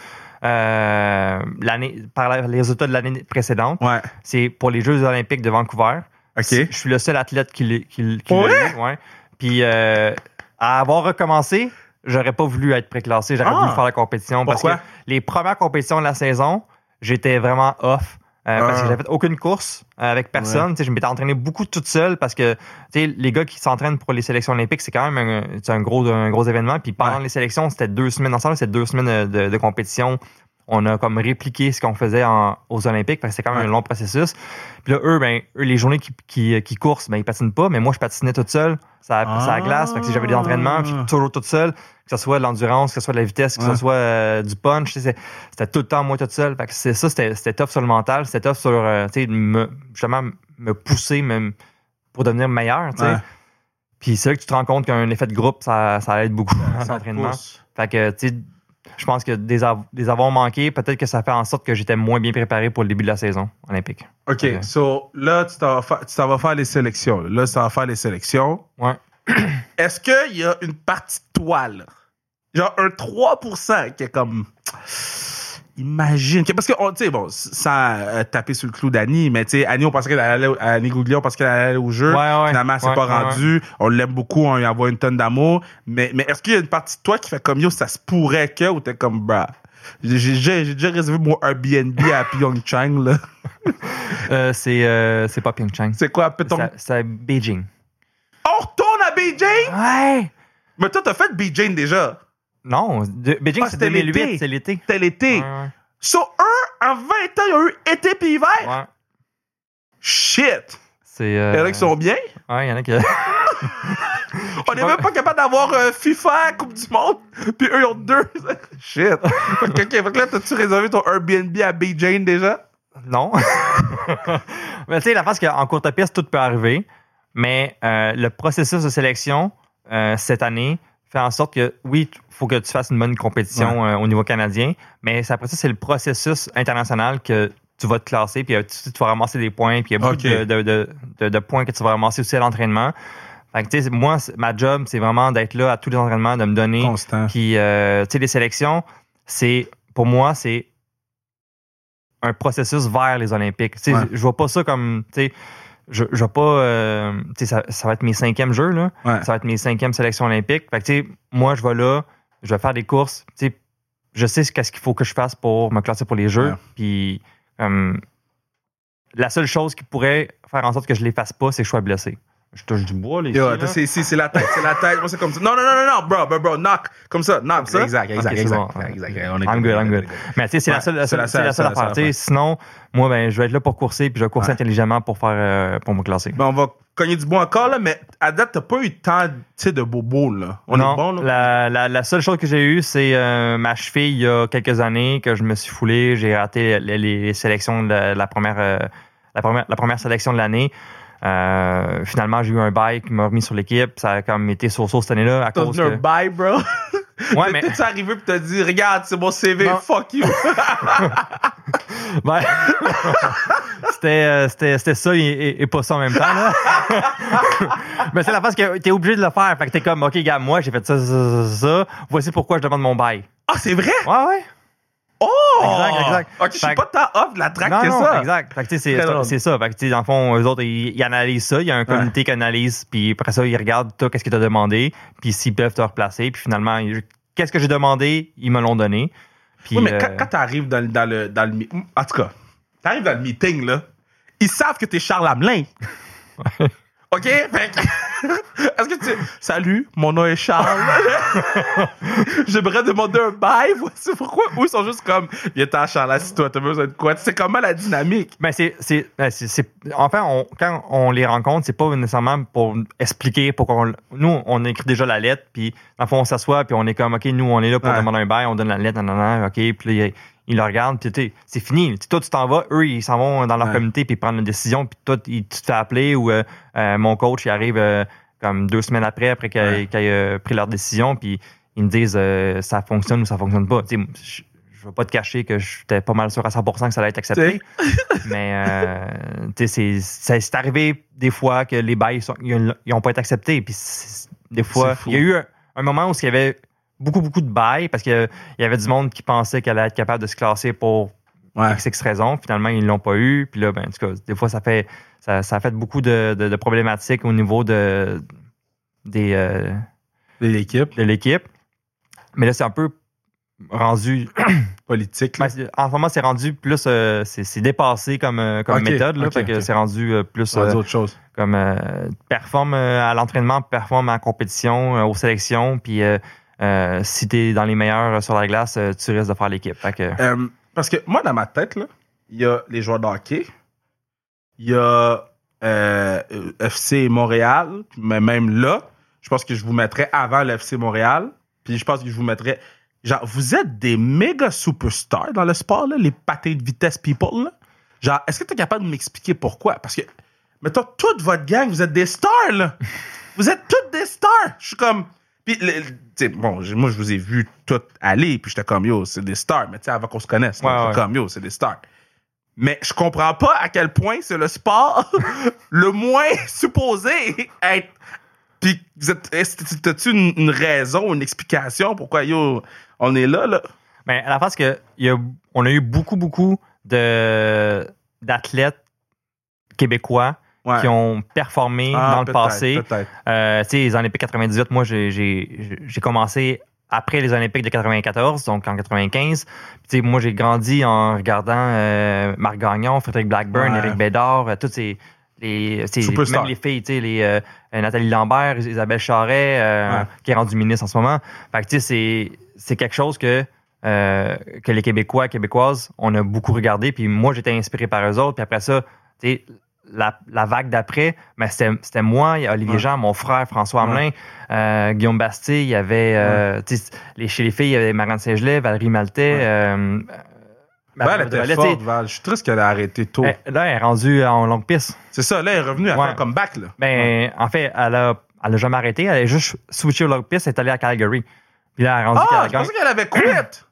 euh, l'année par la- les résultats de l'année précédente. Ouais. C'est pour les Jeux olympiques de Vancouver. Je suis le seul athlète qui l'a qui, ouais. Puis euh, à avoir recommencé, j'aurais pas voulu être préclassé. J'aurais Ah. voulu faire la compétition. Pourquoi? Parce que les premières compétitions de la saison, j'étais vraiment off. Euh, Parce Ah. que j'avais fait aucune course euh, avec personne. Tu sais, Je m'étais entraîné beaucoup toute seule parce que tu sais, les gars qui s'entraînent pour les sélections olympiques, c'est quand même un, c'est un gros, un gros événement. Puis pendant Ouais. les sélections, c'était deux semaines ensemble, c'était deux semaines de- de compétition. On a comme répliqué ce qu'on faisait en- aux Olympiques. C'était quand même Ouais. un long processus. Puis là, eux, ben, eux, les journées qui, qui, qui coursent, ben, ils patinent pas. Mais moi, je patinais toute seule. Ça, Ah. ça glace. Fait que si j'avais des entraînements, puis toujours toute seule. Que ce soit de l'endurance, que ce soit de la vitesse, que Ouais. ce soit euh, du punch. c'est- C'était tout le temps moi toute seule. Fait que c'est ça, c'était tough sur le mental. C'était tough sur, euh, tu sais, me, justement, me pousser même pour devenir meilleur, tu sais. Ouais. Puis c'est là que tu te rends compte qu'un effet de groupe, ça, ça aide beaucoup l'entraînement. pousse. Fait que, tu sais, je pense que des, av- des avoirs manqués, peut-être que ça fait en sorte que j'étais moins bien préparé pour le début de la saison olympique. OK, Ouais. so là, tu t'en vas, faire les sélections. Là, tu t'en vas faire les sélections. Ouais. Est-ce qu'il y a une partie de toi, là? Genre un 3% qui est comme. Imagine. Parce que, on- tu sais, bon, sans euh, taper sur le clou d'Annie, mais tu sais, Annie, on pensait qu'elle allait Annie Gouglion parce qu'elle allait aller au jeu. Ouais, ouais. Finalement, Ouais, pas rendue. On l'aime beaucoup, on lui envoie une tonne d'amour. Mais, mais est-ce qu'il y a une partie de toi qui fait comme yo, ça se pourrait que, ou t'es comme, bah. J'ai déjà réservé mon Airbnb à Pyeongchang, là. Euh, c'est euh, c'est pas Pyeongchang. C'est quoi, peut-on. C'est c'est Beijing. On retourne à Beijing? Ouais! Mais toi, t'as fait Beijing déjà. Non, de- Beijing, Ah, c'est c'était 2008, l'été. c'est l'été. C'était l'été. Ouais, So, eux, en 20 ans, ils ont eu été puis hiver? ouais. Ouais. Shit! C'est. euh, Il y en a qui sont bien? Ouais, il y en a qui. On n'est même pas capable d'avoir euh, FIFA, Coupe du Monde, puis eux, ils ont deux. Shit! fait, que, ok, que là, t'as-tu réservé ton Airbnb à Beijing déjà? Non. mais tu sais, la face qu'en courte piste, tout peut arriver. Mais euh, le processus de sélection euh, cette année fait en sorte que, oui, il faut que tu fasses une bonne compétition euh, au niveau canadien. Mais c'est- après ça, c'est le processus international que tu vas te classer, puis euh, tu, tu vas ramasser des points, puis il y a beaucoup de, de- de- de- de points que tu vas ramasser aussi à l'entraînement. Fait que, tu sais, moi, ma job, c'est vraiment d'être là à tous les entraînements, de me donner Constant. puis, euh, tu sais, les sélections, c'est, pour moi, c'est un processus vers les Olympiques. Tu sais, Ouais. je vois pas ça comme, tu sais, je, je vois pas, euh, ça, ça va être mes cinquièmes jeux, là. Ouais. Ça va être mes cinquièmes sélections olympiques. Fait que, moi, je vais là, je vais faire des courses, je sais ce qu'il faut que je fasse pour me classer pour les jeux. Ouais. Puis, euh, la seule chose qui pourrait faire en sorte que je les fasse pas, c'est que je sois blessé. Je touche du bois, les Yo, filles, là. c'est, la tête, c'est la tête. Moi, c'est comme ça. Non, non, non, non, non, bro, bro, bro, knock. Comme ça, knock. ça? Exact, exact, Ok, c'est exact, bon. exact, exact. On est I'm good, I'm good. Mais tu sais, c'est Ouais, la seule, la seule, c'est la seule- affaire. seule Tu sais, Sinon, moi, ben, je vais être là pour courser, puis je vais courser Ouais. intelligemment pour faire, euh, pour me classer. Ben, on va cogner du bois encore, là, mais à date, t'as pas eu tant, tu sais, de bobos, là. On non, est bon, là? la, la, la seule chose que j'ai eue, c'est euh, ma cheville il y a quelques années que je me suis foulé. J'ai raté les, les sélections de la, la première, euh, la première, la première sélection de l'année. Euh, finalement, j'ai eu un bail qui m'a remis sur l'équipe. Ça a comme été so-so cette année-là à T'as cause que... un bye, bro? Ouais, mais... T'es-tu arrivé pis t'as dit, regarde, c'est mon CV, Non. fuck you. C'était, euh, c'était, c'était ça et, et- et pas ça en même temps. Là. Mais c'est la phase que t'es obligé de le faire. Fait que t'es comme, OK, gars, moi, j'ai fait ça, ça, ça, ça, ça. Voici pourquoi je demande mon bail. Ah, c'est vrai? Ouais, ouais. Oh! Exact, exact. Ok, je suis pas tant off de la track non, que non, ça. exact. Fait que, c'est, c'est ça. Fait que, dans le fond, eux autres, ils, ils analysent ça. Il y a un comité qui analyse, puis après ça, ils regardent, toi, qu'est-ce que tu as demandé, puis s'ils peuvent te replacer. Puis finalement, qu'est-ce que j'ai demandé, ils me l'ont donné. Puis, Oui, mais euh, quand, quand t'arrives dans, le- dans le, dans le... En tout cas, t'arrives dans le meeting, là, ils savent que t'es Charles Hamelin. OK? Fait Est-ce que tu... Salut, mon nom est Charles. J'aimerais demander un bail. Voici pourquoi? Ou ils sont juste comme, viens t'en Charles, assis-toi, t'as besoin de quoi? C'est comment la dynamique? Ben c'est, c'est, ben, c'est, c'est- enfin, on, quand on les rencontre, c'est pas nécessairement pour expliquer, pour qu'on, nous, on écrit déjà la lettre, puis dans le fond, on s'assoit, puis on est comme, ok, nous, on est là pour Ouais. demander un bail, on donne la lettre, nan, nan, nan, ok, puis ils, le regardent, c'est fini. Toi, tu t'en vas, eux, ils s'en vont dans leur Ouais. communauté, puis ils prennent une décision, puis toi, ils- tu te fais appeler, ou euh, euh, mon coach, il arrive euh, comme deux semaines après, après qu'ils Ouais. aient, pris leur décision, puis ils me disent ça fonctionne ou ça fonctionne pas. Je, je vais pas te cacher que j'étais pas mal sûr à 100% que ça allait être accepté. Mais c'est- c'est arrivé des fois que les bails sont, ils, ils ont pas été acceptés. Puis des fois, il y a eu un, un moment où il y avait beaucoup, beaucoup de bails parce qu'il y avait du monde qui pensait qu'elle allait être capable de se classer pour Ouais. X, X raisons. Finalement, ils l'ont pas eu. Puis là, ben, en tout cas, des fois, ça fait ça, ça a fait beaucoup de, de- de problématiques au niveau de, des, euh, L'équipe de l'équipe. Mais là, c'est un peu rendu politique. ben, c'est- en ce moment, c'est rendu plus. euh, c'est dépassé comme, euh, comme méthode. Là, ok, fait que c'est rendu euh, plus dire autre chose. comme euh, performe à l'entraînement, performe en compétition, aux sélections. Puis euh, si tu es dans les meilleurs euh, sur la glace, euh, tu risques de faire l'équipe. Parce que moi, dans ma tête, il y a les joueurs de hockey, il y a FC Montréal, mais même là, je pense que je vous mettrais avant le FC Montréal, puis je pense que je vous mettrais... Genre, vous êtes des méga superstars dans le sport, les patins de vitesse people. Genre, est-ce que tu es capable de m'expliquer pourquoi? Parce que, mettons, toute votre gang, vous êtes des stars, là. vous êtes toutes des stars. Je suis comme... Puis, le- bon, moi, je vous ai vu tout aller, puis j'étais comme, yo, c'est des stars. Mais tu sais, avant qu'on se connaisse, Ouais, comme, yo, c'est des stars. Mais je comprends pas à quel point c'est le sport le moins supposé être. Puis, t'as-tu une, une raison, une explication pourquoi, yo, on est là, là? Mais à la face que y a, on a eu beaucoup, beaucoup de d'athlètes québécois Ouais. qui ont performé Ah, dans le passé. Euh, tu sais, les Olympiques 98, moi, j'ai- commencé après les Olympiques de 94, donc en 95. Puis, Tu sais, moi, j'ai grandi en regardant euh, Marc Gagnon, Frédéric Blackburn, Ouais. Éric Bédard, euh, toutes ces les, même les filles, tu sais, les euh, Nathalie Lambert, Isabelle Charret, euh, Ouais. qui est rendue ministre en ce moment. Fait que tu sais, c'est quelque chose que euh, que les Québécois, Québécoises, on a beaucoup regardé. Puis moi, j'étais inspiré par eux autres. Puis après ça, tu sais, la, la vague d'après, ben c'était moi, il y a Olivier Ouais. Jean, mon frère François Hamelin, euh, Guillaume Bastille, il y avait euh, les, chez les filles, il y avait Marianne Saint-Gelais, Valérie Maltais. Euh, Val, était forte. Je suis triste qu'elle a arrêté tôt. elle- là, elle est rendue en longue piste. C'est ça, là, elle est revenue à faire un comeback, là. Ben, en fait, elle a, elle a jamais arrêté. Elle a juste switché au longue piste. Elle est allée à Calgary. Puis là, elle est rendue Ah, je a gagné. pensais qu'elle avait quit!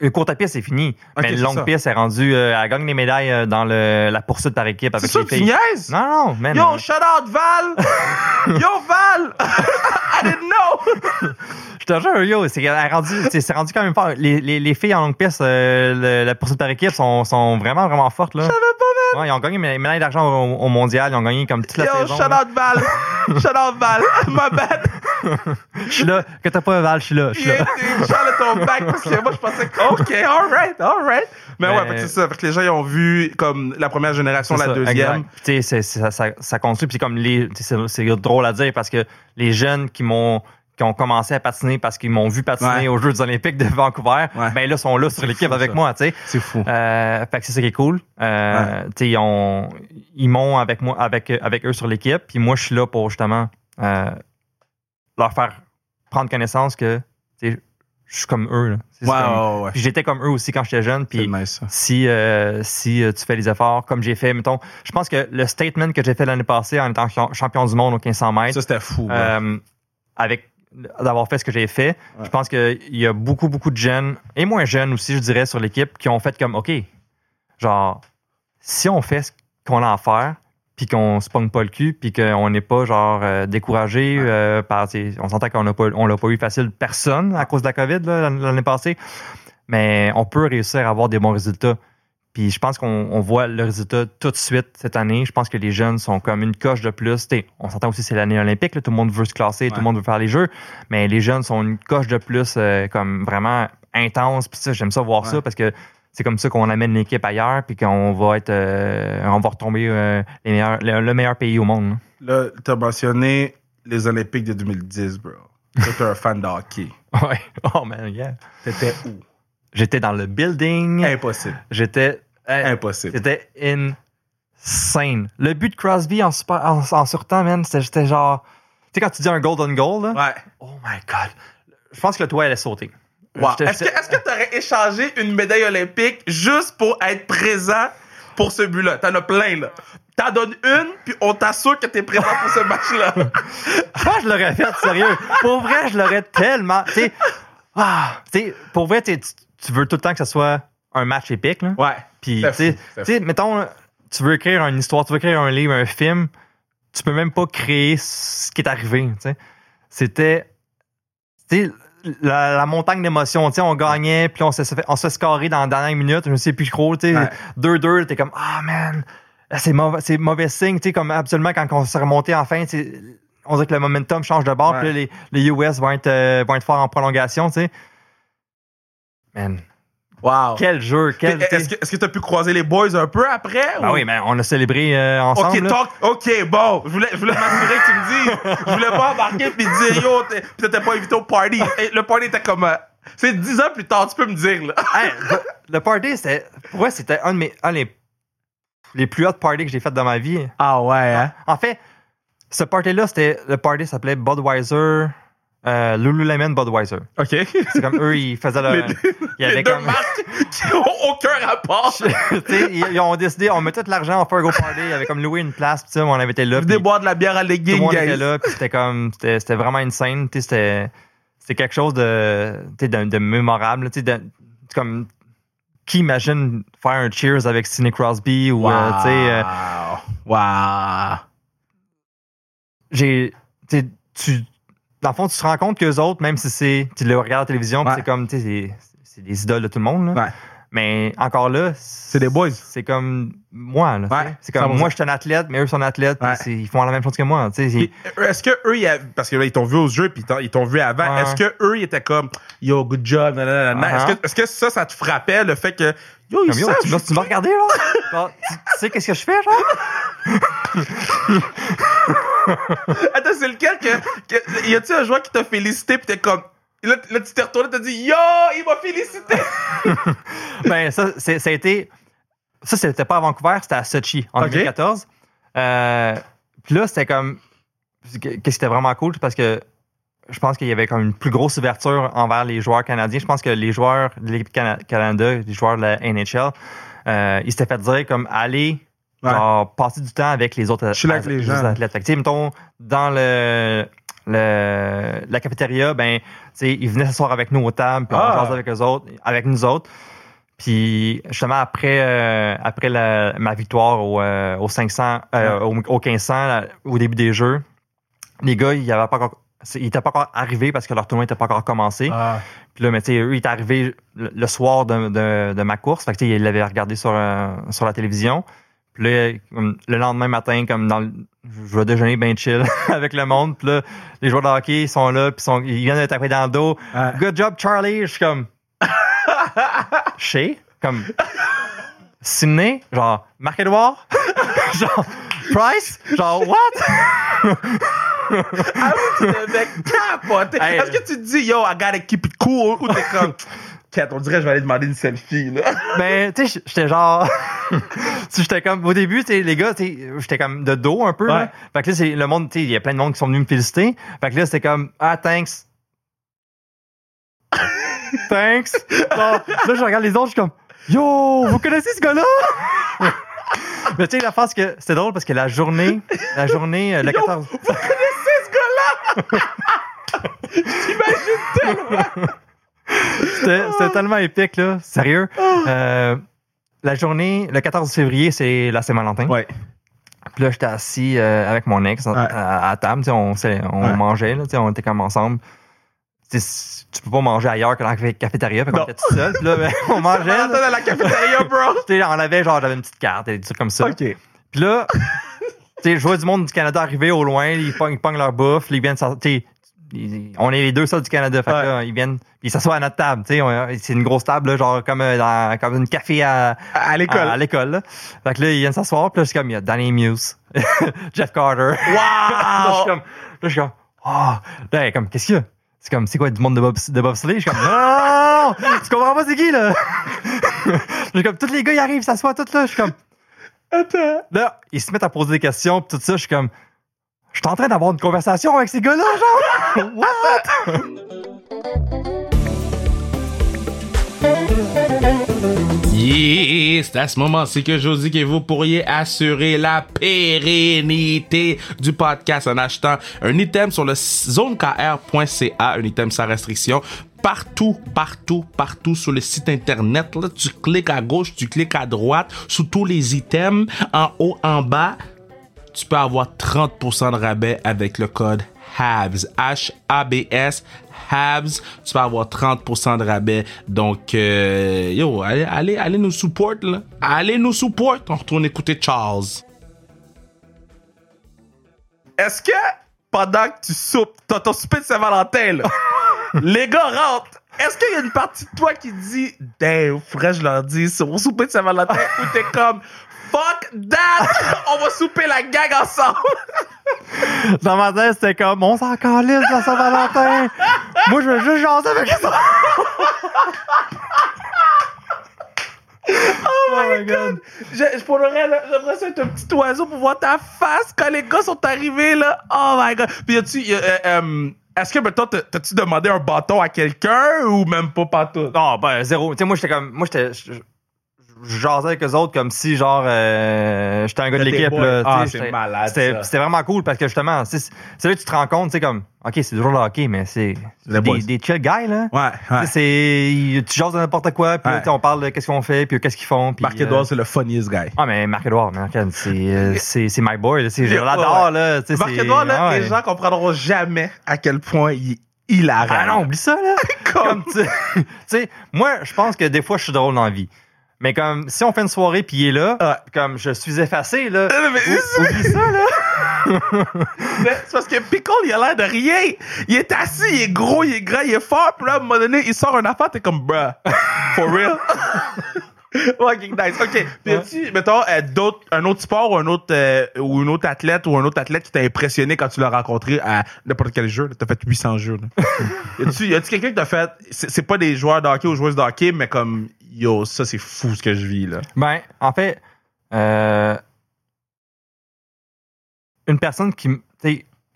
Le courte à piste, c'est fini. Mais le ça. piste, est rendue. euh, elle gagne des médailles euh, dans le, la poursuite par équipe avec les filles. Non, non, man. Yo, shout out, Val! Yo, Val! I didn't know! Je te jure, yo, c'est c'est rendu quand même fort. Les, les, les filles en longue piste, euh, le- la poursuite par équipe sont, sont vraiment, vraiment fortes. Là. Je savais pas, Ouais, ils ont gagné une médaille d'argent au, au mondial. Ils ont gagné comme toute la Yo, saison. out, Val! out, Val! My bad! Je suis là. Que t'as pas Val, je suis là. Je suis là. Ton back parce que moi, je pensais que, OK, alright, alright. Mais Mais- ouais, c'est ça. Fait que les gens, ils ont vu comme la première génération, la ça, deuxième. Tu sais, ça, ça, ça construit. Puis comme les, c'est drôle à dire parce que les jeunes qui m'ont qui ont commencé à patiner parce qu'ils m'ont vu patiner Ouais. aux Jeux olympiques de Vancouver, Ouais. ben là sont là sur l'équipe avec ça. moi, tu sais. C'est fou. Euh, fait que c'est ça qui est cool. Euh, tu sais, ils ont ils m'ont avec moi avec avec eux sur l'équipe, puis moi je suis là pour justement euh, leur faire prendre connaissance que tu sais, je suis comme eux. comme- ouais, puis j'étais comme eux aussi quand j'étais jeune, puis nice, si, euh, si tu fais les efforts comme j'ai fait, mettons, je pense que le statement que j'ai fait l'année passée en étant ch- champion du monde au 1500 mètres, Ça, c'était fou. ouais. avec d'avoir fait ce que j'ai fait, Ouais. je pense qu'il y a beaucoup, beaucoup de jeunes, et moins jeunes aussi, je dirais, sur l'équipe, qui ont fait comme, OK, genre, si on fait ce qu'on a à faire, puis qu'on se pogne pas le cul, puis qu'on n'est pas, genre, euh, découragé Ouais. euh, par, on s'entend qu'on n'a pas, on l'a pas eu facile personne à cause de la COVID l'année passée, mais on peut réussir à avoir des bons résultats. Puis je pense qu'on on voit le résultat tout de suite cette année. Je pense que les jeunes sont comme une coche de plus. T'sais, on s'entend aussi c'est l'année olympique, là, tout le monde veut se classer, tout le monde veut faire les jeux, mais les jeunes sont une coche de plus euh, comme vraiment intense. Puis ça, j'aime ça voir Ouais. ça parce que c'est comme ça qu'on amène l'équipe ailleurs, puis qu'on va être, euh, on va retomber euh, les meilleurs, le, le meilleur pays au monde. Là, t'as mentionné les Olympiques de 2010, bro. T'es un fan de hockey. là. Ouais. Oh man, yeah. T'étais où? J'étais dans le building. Impossible. J'étais. Impossible. C'était insane. Le but de Crosby en, super, en, en surtemps, man, c'était genre. Tu sais, quand tu dis un golden goal, là, Ouais. oh my god. Je pense que le toit allait sauter. Wow. Est-ce que est-ce que t'aurais échangé une médaille olympique juste pour être présent pour ce but-là? T'en as plein, là. T'en donnes une, puis on t'assure que t'es présent pour ce match-là. Que je l'aurais fait, sérieux. Pour vrai, je l'aurais tellement. Tu sais, ah, tu pour vrai, tu tu tu veux tout le temps que ce soit un match épique, là? Ouais. Puis, tu sais, mettons, tu veux écrire une histoire, tu veux écrire un livre, un film, tu peux même pas créer ce qui est arrivé, tu sais. C'était, tu sais, la, la montagne d'émotions, tu sais, on gagnait, puis on se fait, on se fait scorer dans la dernière minute, je ne sais plus trop, tu sais, Ouais. 2-2, t'es comme, ah, man, là, c'est mauvais, mauvais signe, tu sais, comme absolument quand on s'est remonté en fin, tu sais, on dirait que le momentum change de bord, puis les, les US vont être, euh, vont être forts en prolongation, tu sais. Man, Wow. quel jeu, quel. tu Est-ce que que t'as pu croiser les boys un peu après? ah ou- oui, mais on a célébré euh, ensemble. Ok, talk. Ok, bon. Je voulais, je voulais m'assurer que tu me dises. Je voulais pas embarquer puis dire yo, t'étais pas invité au party. Et le party était comme. euh, c'est dix ans plus tard, tu peux me dire, là. Hey, le, party, c'était. Pour moi, c'était un de mes. Un des, les plus hot parties que j'ai fait dans ma vie. Ah ouais, hein? En fait, ce party-là, c'était. Le party s'appelait Budweiser Euh, Lululemon Budweiser. OK. C'est comme eux, ils faisaient leur. Les, il y avait les deux comme. marques qui ont aucun rapport. Ils, ils ont décidé, on met tout l'argent, on fait un go party. Il y avait comme loué une place, pis ça, on avait été là. Venez boire de la bière à tout le legging, monde était là, puis c'était comme, c'était vraiment insane. Tu c'était c'était quelque chose de, de, de mémorable. Tu sais, comme, qui imagine faire un cheers avec Sidney Crosby ou, euh, tu sais, euh, Wow. j'ai, tu, dans le fond, tu te rends compte qu'eux autres, même si c'est, tu le regardes à la télévision, puis Ouais. c'est comme, tu sais, c'est- des idoles de tout le monde, là. Ouais. Mais encore là, c'est des boys. C'est comme moi, là. Ouais, c'est comme 100%. moi, je suis un athlète, mais eux sont athlètes, Ouais. ils font la même chose que moi. Euh, Est-ce que eux, ils parce que là, ils t'ont vu aux jeux puis ils t'ont- vu avant, Ouais. est-ce que eux, ils étaient comme yo, good job, nanana, nanana. Uh-huh. Est-ce que, ça, ça te frappait le fait que yo, ils savent? tu, tu m'as regardé, là? Tu sais qu'est-ce que je fais, genre? Attends, c'est lequel que, que y a-tu un joueur qui t'a félicité puis t'es comme là, là, tu t'es retourné, t'as dit yo, il m'a félicité. ben, ça, c'est- ça a été. Ça, c'était pas à Vancouver, c'était à Sochi en Ok. 2014. Euh, Puis là, c'était comme. Qu'est-ce qui était vraiment cool, c'est parce que je pense qu'il y avait comme une plus grosse ouverture envers les joueurs canadiens. Je pense que les joueurs de l'équipe Cana- Canada, les joueurs de la NHL, euh, ils s'étaient fait dire comme allez. Genre, passer du temps avec les autres, Je suis là avec les gens. athlètes. Fait que, mettons, dans le, le, la cafétéria, ben, ils venaient s'asseoir avec nous aux tables, puis on Ah. avec eux autres, avec nous autres. Puis justement après euh, après la- ma victoire au, euh, au 500 euh, au, au 1500 là, au début des jeux, les gars ils avaient pas encore ils étaient pas encore arrivés parce que leur tournoi n'était pas encore commencé. Ah. Puis là, mais tu sais, eux, ils étaient arrivés le, le soir de, de, de ma course. Fait que ils l'avaient regardé sur, euh, sur la télévision. Puis là, comme, le lendemain matin, comme dans le, je vais déjeuner bien chill avec le monde. Puis là, les joueurs de hockey ils sont là, puis ils sont- ils viennent de taper dans le dos. Ouais. Good job, Charlie. Je suis comme. Chez, comme. Sydney, genre, Marc-Edouard, genre, Price, genre, what? Ah oui, tu devais capoter. Hey. Est-ce que tu te dis yo, I gotta keep it cool ou t'es comme On dirait que je vais aller demander une selfie là. Ben, tu sais, j'étais genre. j'étais comme. Au début, tu sais, les gars, tu sais, j'étais comme de dos un peu. Ouais. Là. Fait que là, c'est le monde, tu sais, il y a plein de monde qui sont venus me féliciter. Fait que là, c'était comme, ah, thanks. thanks. Là, je regarde les autres, je suis comme, yo, vous connaissez ce gars-là? Mais tu sais, la face que c'était drôle parce que la journée, la journée, euh, le Yo, 14. Vous connaissez ce gars-là? J'imagine tellement. C'était tellement épique, là. Sérieux. Euh, la journée, le 14 février, c'est la Saint-Valentin. Ouais. Puis là, j'étais assis euh, avec mon ex à, Ouais. à- à table. On, on Ouais. mangeait, là, on était comme ensemble. Tu peux pas manger ailleurs que dans la café- cafétéria, fait qu'on était tout seul. Puis là, ben, on mangeait. dans la cafétéria, bro. On avait genre, j'avais une petite carte et des trucs comme ça. Ok. Puis là, tu sais, je vois du monde du Canada arriver au loin, ils pognent, ils pognent leur bouffe, ils viennent sortir. On est les deux seuls du Canada. Fait que Ouais. là, ils viennent, ils s'assoient à notre table. tu sais, on- C'est une grosse table, là, genre comme, euh, dans, comme une café à, l'école. à, à l'école. là. Fait que là, ils viennent s'asseoir, puis là, je suis comme, il y a Danny Muse, Jeff Carter. Là, je suis comme, là, je suis comme, oh, là, comme, qu'est-ce qu'il y a? C'est comme, c'est quoi, du monde de, bob, de bobsleigh? Je suis comme, non! Tu comprends pas c'est qui, là? je suis comme, tous les gars, ils arrivent, ils s'assoient, tous là. Je suis comme, Attends. là, ils se mettent à poser des questions, puis tout ça, je suis comme, je suis en train d'avoir une conversation avec ces gars-là, genre! What? C'est à ce moment-ci que je vous dis que vous pourriez assurer la pérennité du podcast en achetant un item sur le zonekr.ca, un item sans restriction. Partout, partout, partout sur le site internet, là, tu cliques à gauche, tu cliques à droite, sous tous les items, en haut, en bas, tu peux avoir 30% de rabais avec le code HABS. H-A-B-S. HABS. Tu peux avoir 30% de rabais. Donc, euh, yo, allez, allez, allez nous support, là. Allez nous support. On retourne écouter Charles. Est-ce que pendant que tu soupes, t'as ton souper de Saint-Valentin, là, les gars rentrent, est-ce qu'il y a une partie de toi qui dit, damn, faudrait que je leur dise sur mon souper de Saint-Valentin? Ou t'es comme, fuck that, on va souper la gang ensemble. Dans ma tête, c'était comme, on s'en calisse dans Saint-Valentin! Moi, je veux juste jaser avec ça! Oh my god. Je, je pourrais, là, j'aimerais ça être un petit oiseau pour voir ta face quand les gars sont arrivés, là. Oh my god. Puis a, euh, euh, Est-ce que, t'as- t'as-tu demandé un bâton à quelqu'un ou même pas partout? Non, ben, zéro. Tu sais, moi, j'étais comme. Moi, j'étais. Jasais avec eux autres comme si, genre, euh, j'étais un gars de l'équipe, Ah, sais, c'est malade, C'était vraiment cool parce que, justement, c'est là que tu te rends compte, tu sais, comme, OK, c'est toujours le hockey, mais c'est des, des chill guys, là. Ouais, Tu ouais. c'est- Tu jases de n'importe quoi, puis là, Ouais. on parle de qu'est-ce qu'on fait, puis qu'est-ce qu'ils font. Puis, Marc euh, Edouard, c'est le funniest guy. Ah, mais regarde, c'est euh, c'est my boy, là, c'est- je l'adore, ouais. là. Marc Edouard, là, ah, ouais. les gens comprendront jamais à quel point il est hilarant. Ah non, oublie ça, là. Comme- comme, tu tu sais, moi, je pense que des fois, je suis drôle dans la vie. Mais comme, si on fait une soirée puis il est là, Ouais. comme je suis effacé, là. Euh, mais ou- oublie ça, là. C'est parce que Pickle, il a l'air de rien. Il est assis, il est gros, il est grand, il est fort. Puis là, à un moment donné, il sort un affaire, t'es comme, bruh, for real? ok, nice. Ok. Puis as-tu, mettons, euh, d'autres, un autre sport ou un autre, euh, ou une autre athlète ou un autre athlète qui t'a impressionné quand tu l'as rencontré à n'importe quel jeu? là? T'as fait 800 jeux. Là. y a-tu, y a-tu quelqu'un qui t'a fait, c'est, c'est pas des joueurs de hockey ou joueuses de hockey, mais comme, yo, ça, c'est fou ce que je vis, là. Ben, en fait, euh, une personne qui,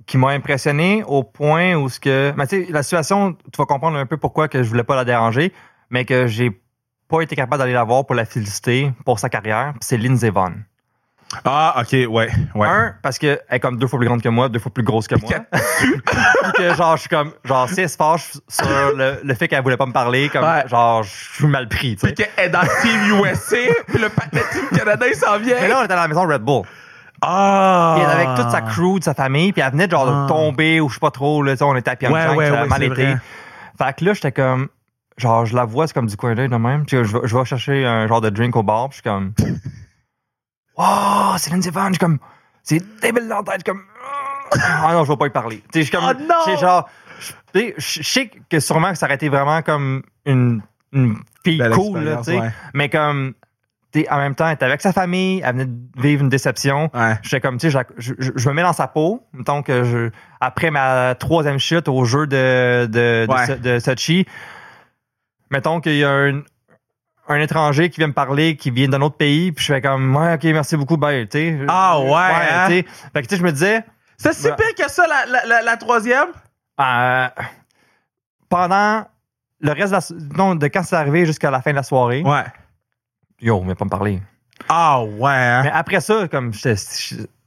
qui m'a impressionné au point où ce que. Ben, tu sais, la situation, tu vas comprendre un peu pourquoi que je voulais pas la déranger, mais que j'ai pas été capable d'aller la voir pour la féliciter pour sa carrière, c'est Lindsey Vonn. Ah, ok, ouais, ouais. Un, parce qu'elle est comme deux fois plus grande que moi, deux fois plus grosse que moi. Puis que genre, je suis comme, genre, si elle se fâche sur le, le fait qu'elle voulait pas me parler, comme, Ouais. genre, je suis mal pris, tu sais. Puis qu'elle est dans le Team USA, puis le patin Team Canada, il s'en vient. Mais là, on était à la maison Red Bull. Ah! Puis elle avait avec toute sa crew, de sa famille, puis elle venait genre Ah. de tomber ou je sais pas trop, là, tu sais, on était à Pyeongchang, Ouais, ouais, ça a ouais, mal c'est été. vrai. Fait que là, j'étais comme, genre, je la vois, c'est comme du coin d'œil de même. Puis je, vais- je vais chercher un genre de drink au bar, puis je suis comme, c'est Lindsey Vonn, je suis comme, c'est débile dans la tête, je suis comme, ah non, je vais pas y parler. Tu sais, je suis comme, Oh non! sais, genre, je tu sais, je sais que sûrement que ça aurait été vraiment comme une, une fille Belle cool, là, tu sais. ouais. Mais comme, tu sais, en même temps, elle était avec sa famille, elle venait de vivre une déception. Ouais. J'étais comme, tu sais, je, je, je me mets dans sa peau. Mettons que je, après ma troisième chute au jeu de, de, de, Ouais. So- de Sochi, mettons qu'il y a un, un étranger qui vient me parler, qui vient d'un autre pays, puis je fais comme, ouais, ok, merci beaucoup, bye, tu sais. Ah ouais, hein? tu sais. Fait que, tu sais, je me disais, C'est si pire que ça, la, la, la, la troisième? euh, pendant le reste de, la, non, de quand c'est arrivé jusqu'à la fin de la soirée, Ouais. yo, mais pas me parler. Ah ouais, hein? Mais après ça, comme j'étais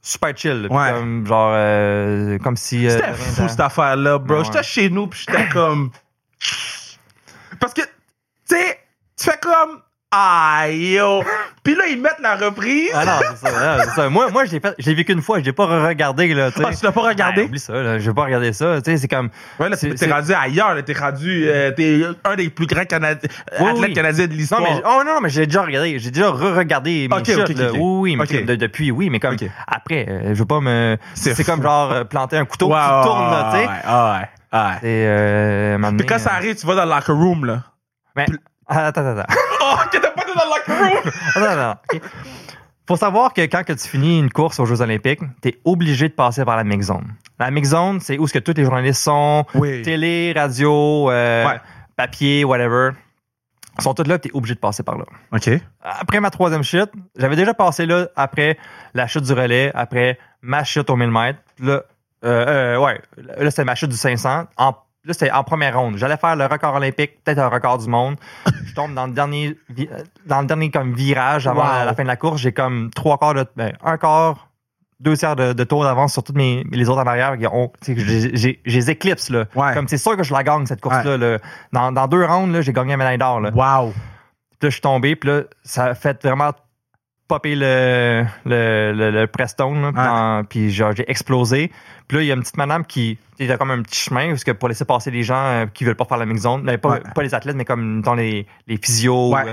super chill. Ouais. Comme genre euh, comme si. euh, C'était fou cette affaire-là, bro. Ouais. J'étais chez nous, puis j'étais comme. Parce que, tu sais, tu fais comme. Aïe, yo. Puis là, ils mettent la reprise. Ah non, c'est ça, non, c'est ça. Moi, moi je l'ai vécu une fois, je l'ai pas regardé là. tu. Ah, tu l'as pas regardé? Ouais, oublie ça, là, je vais pas regarder ça. Tu sais, c'est comme. Ouais, là, t'es rendu ailleurs, là. T'es rendu. euh, t'es un des plus grands Canadi- Oui, athlètes oui. canadiens de l'histoire. Non mais, oh non, mais j'ai déjà regardé, j'ai déjà re-regardé mes Ok, shots, ok, ok, là. ok. Oui, oui, mais de- depuis, oui, mais comme après, euh, je veux pas me. C'est comme genre euh, planter un couteau qui tourne, là, tu sais. ouais, ouais. Et euh, Puis quand ça arrive, tu vas dans le locker room, là. mais- Attends, attends, attends. Oh, que t'as pas dans le locker room! Ah, non, ok. Faut savoir que quand que tu finis une course aux Jeux Olympiques, tu es obligé de passer par la mix zone. La mix zone, c'est où ce que tous les journalistes sont, Oui. télé, radio, euh, Ouais. papier, whatever. Ils sont tous là, tu es obligé de passer par là. OK. Après ma troisième chute, j'avais déjà passé là après la chute du relais, après ma chute au 1000 mètres. Là, euh, euh, ouais, là c'était ma chute du 500. En, là, c'était en première ronde. J'allais faire le record olympique, peut-être un record du monde. Je tombe dans le dernier, vi- dans le dernier comme virage avant Wow. la, fin de la course. J'ai comme trois quarts de, ben, un quart, deux tiers de, de tour d'avance sur toutes mes, les autres en arrière. sais, J'ai les éclipse, là. Ouais. Comme c'est sûr que je la gagne, cette course-là. là. Dans, dans deux rounds, là, j'ai gagné la médaille d'or. là. Wow. Puis là, je suis tombé, puis là, ça a fait vraiment popper le, le, le, le Prestone, là, puis Ouais. en- puis genre, j'ai explosé. Puis là, il y a une petite madame qui il y a comme un petit chemin parce que pour laisser passer les gens euh, qui veulent pas faire la mix zone, pas, Ouais. pas les athlètes, mais comme dans les, les physios. Ouais. euh,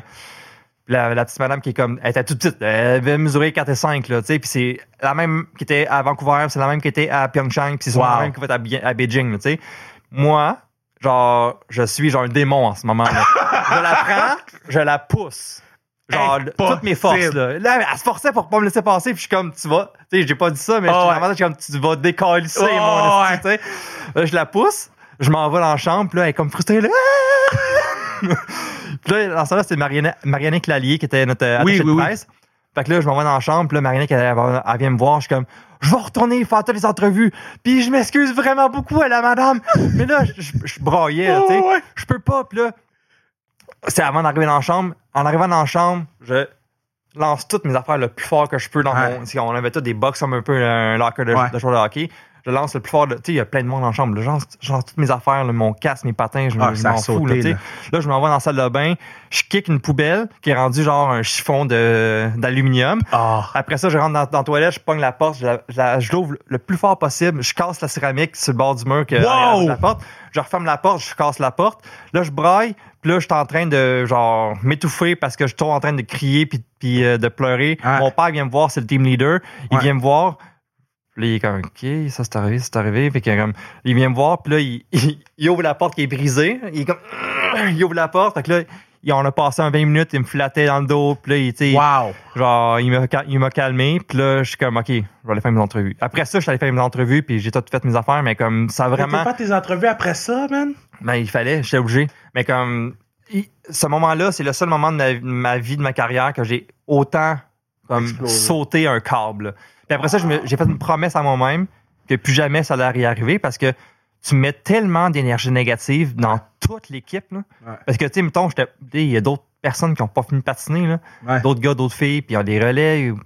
La, la petite madame qui est comme, elle était toute petite, elle avait mesuré 4 et 5, là, tu sais, puis c'est la même qui était à Vancouver, c'est la même qui était à Pyeongchang, puis c'est Wow. la même qui va être à, à Beijing, tu sais. Moi, genre, je suis genre un démon en ce moment, là. je la prends, je la pousse. Genre, toutes mes forces, là. Là, elle se forçait pour pas me laisser passer, puis je suis comme, tu vas, tu sais, j'ai pas dit ça, mais Oh, je suis je suis comme, tu vas décalisser, Oh, mon ouais. tu sais. Là, je la pousse, je m'en vais dans la chambre, puis là, elle est comme frustrée, là. Puis là, dans ce temps-là, c'était Marianne, Marianne Clalier qui était notre euh, Oui, attachée oui, de oui. presse. Fait que là, je m'en vais dans la chambre, puis là, Marinique, elle, elle- elle vient me voir, je suis comme, je vais retourner faire toutes les entrevues, puis je m'excuse vraiment beaucoup à la madame. Mais là, je, je, je braillais, là, tu sais. Ouais. Je peux pas, puis là, c'est avant d'arriver dans la chambre. En arrivant dans la chambre, je lance toutes mes affaires le plus fort que je peux dans Ouais. mon. si On avait tous des box comme un peu un locker de, Ouais. de joueur de hockey. Je lance le plus fort. Tu sais, il y a plein de monde dans la chambre. Je lance, je lance toutes mes affaires, là, mon casque, mes patins, je, Ah, je m'en fous. Là, je m'en vais dans la salle de bain. Je kick une poubelle qui est rendue genre un chiffon d'aluminium. Ah. Après ça, je rentre dans, dans la toilette, je pogne la porte, je l'ouvre le plus fort possible, je casse la céramique sur le bord du mur que Wow! la porte. Je referme la porte, je casse la porte. Là, je braille, puis là, je suis en train de genre m'étouffer parce que je suis en train de crier puis, puis euh, de pleurer. Ouais. Mon père vient me voir, c'est le team leader. Il Ouais. vient me voir. Puis là, il est comme, OK, ça c'est arrivé, c'est arrivé. Fait que, comme, il vient me voir, puis là, il, il- il ouvre la porte qui est brisée. Il est comme, il ouvre la porte. Fait que là, il- on a passé un 20 minutes, il me flattait dans le dos. Puis là, il, tu Wow. Genre, il m'a, cal- il m'a calmé, puis là, je suis comme, OK, je vais aller faire mes entrevues. Après ça, je suis allé faire mes entrevues, puis j'ai tout fait mes affaires, mais comme, ça Vraiment. vraiment. pas tes entrevues après ça, man? Ben, il fallait, j'étais obligé. Mais comme, il- ce moment-là, c'est le seul moment de ma, ma vie, de ma carrière, que j'ai autant, comme, sauté un câble. Puis après ça, j'ai fait une promesse à moi-même que plus jamais ça allait y arriver parce que tu mets tellement d'énergie négative dans toute l'équipe, là. Ouais. Parce que, tu sais, mettons, il y a d'autres personnes qui n'ont pas fini de patiner, là Ouais. d'autres gars, d'autres filles, puis il y a des relais. ou-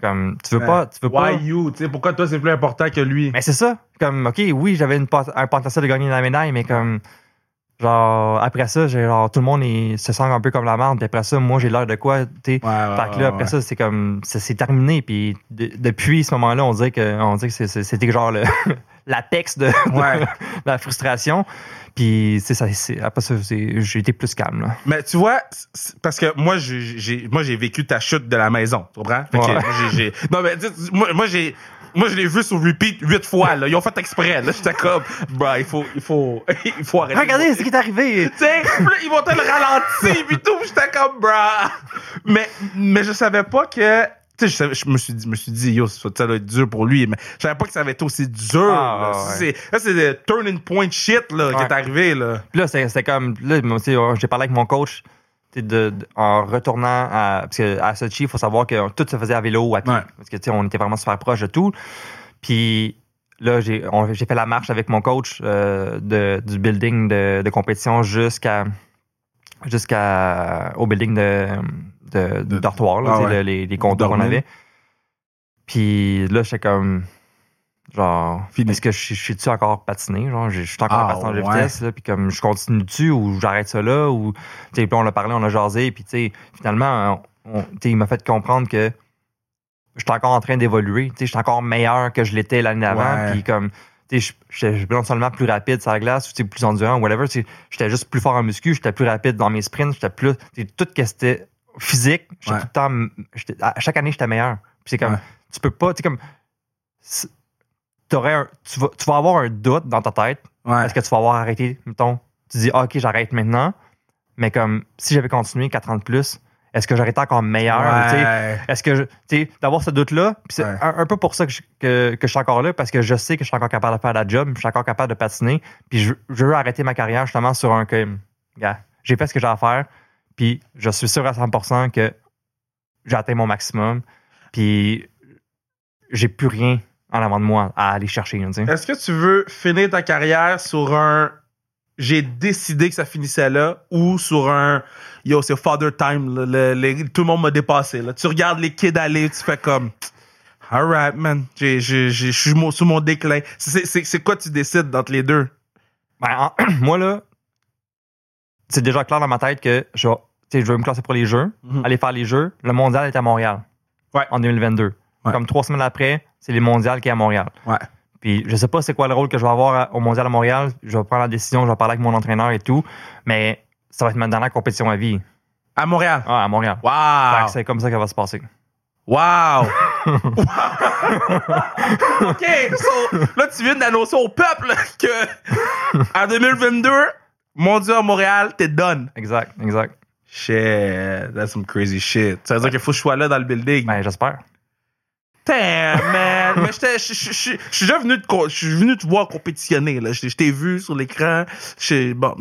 Comme, tu veux Ouais. pas, tu veux pas. Why you? Tu sais, pourquoi toi, c'est plus important que lui? Mais c'est ça. Comme, OK, oui, j'avais une pot- un potentiel de gagner la médaille, mais comme, genre, après ça, j'ai, genre, tout le monde est- se sent un peu comme la merde, puis après ça, moi, j'ai l'air de quoi. Ouais, Fait que là, après ça, c'est comme, c'est c'est terminé, puis de- depuis ce moment-là, on dirait que, on dirait que c'est- c'est- c'était genre le, l'apex de, de Ouais. la frustration. Puis, c'est ça, c'est, après ça, j'ai été plus calme, là. Mais tu vois, parce que moi, j'ai, moi, j'ai vécu ta chute de la maison. Tu comprends? Fait Ouais. j'ai, non, mais moi, moi, j'ai, moi, je l'ai vu sur repeat huit fois, là. Ils ont fait exprès, là. J'étais comme, bah, il faut, il faut, il faut arrêter. Regardez ce qui est arrivé! Tu sais, ils vont te le ralentir, puis tout. J'étais comme, bruh. Mais, mais je savais pas que. Tu sais, je, me suis dit, je me suis dit, yo, ça, ça doit être dur pour lui, mais je savais pas que ça avait été aussi dur. Ah, là. ouais. C'est, c'est le turning point shit, là, qui est arrivé, là. Puis là, c'était comme. Là, j'ai parlé avec mon coach. De, de- en retournant à, parce que à Sochi, il faut savoir que tout se faisait à vélo ou à pied. Ouais. Parce que on était vraiment super proche de tout. Puis là, j'ai fait la marche avec mon coach euh, de, du building de, de compétition jusqu'à jusqu'à au building de, de, De- dortoir, là, Ah ouais. les, les qu'on avait. Puis là, j'étais comme. Genre, est-ce que je, suis- je suis-tu encore patiné? Genre, je, je suis encore Ah, patinage de ouais. vitesse, puis comme je continue dessus ou j'arrête ça là, ou, puis on a parlé, on a jasé, puis tu sais, finalement, on- il m'a fait comprendre que je suis encore en train d'évoluer, tu sais, je suis encore meilleur que je l'étais l'année d'avant, puis comme, j'étais seulement plus rapide sur la glace, ou plus endurant, whatever, tu sais, j'étais juste plus fort en muscu, j'étais plus rapide dans mes sprints, j'étais plus, tout ce qui était physique, j'étais Ouais. tout le temps, à chaque année, j'étais meilleur. Puis c'est comme, Ouais. tu peux pas, comme, un- tu, vas, tu vas avoir un doute dans ta tête. Ouais. Est-ce que tu vas avoir arrêté, mettons, tu dis, ah, OK, j'arrête maintenant. Mais comme, si j'avais continué 4 ans de plus, est-ce que j'aurais été encore meilleur? Ouais. Est-ce que, je- tu sais, d'avoir ce doute-là, c'est Ouais. un, un peu pour ça que je, que, que je suis encore là, parce que je sais que je suis encore capable de faire la job, je suis encore capable de patiner, puis je, je veux arrêter ma carrière justement sur un que, j'ai fait ce que j'ai à faire, puis je suis sûr à 100% que j'ai atteint mon maximum, puis j'ai plus rien en avant de moi à aller chercher. Est-ce que tu veux finir ta carrière sur un j'ai décidé que ça finissait là ou sur un yo c'est father time là, le- tout le monde m'a dépassé là. tu regardes les kids aller tu fais comme alright man je suis sous mon déclin c'est quoi tu décides entre les deux? Ben, en- moi, là, c'est déjà clair dans ma tête que je je vais me classer pour les Jeux, Mhm. aller faire les Jeux. Le mondial est à Montréal. Ouais. En 2022. Ouais. Comme trois semaines après, c'est les mondiales qui est à Montréal. ouais Puis je sais pas c'est quoi le rôle que je vais avoir au mondial à Montréal. Je vais prendre la décision, je vais parler avec mon entraîneur et tout. Mais ça va être ma dernière compétition à vie. à Montréal? Ah, à Montréal. Wow C'est comme ça que ça va se passer. wow ok so, là tu viens d'annoncer au peuple que en 2022 mondial à Montréal t'es done Exact, exact. Shit, that's some crazy shit. Ça veut dire qu'il faut que je sois là dans le building. Ben, j'espère. Damn, man. Mais j'étais, je suis déjà venu te, je suis venu te voir compétitionner, là. Je t'ai vu sur l'écran. Bon,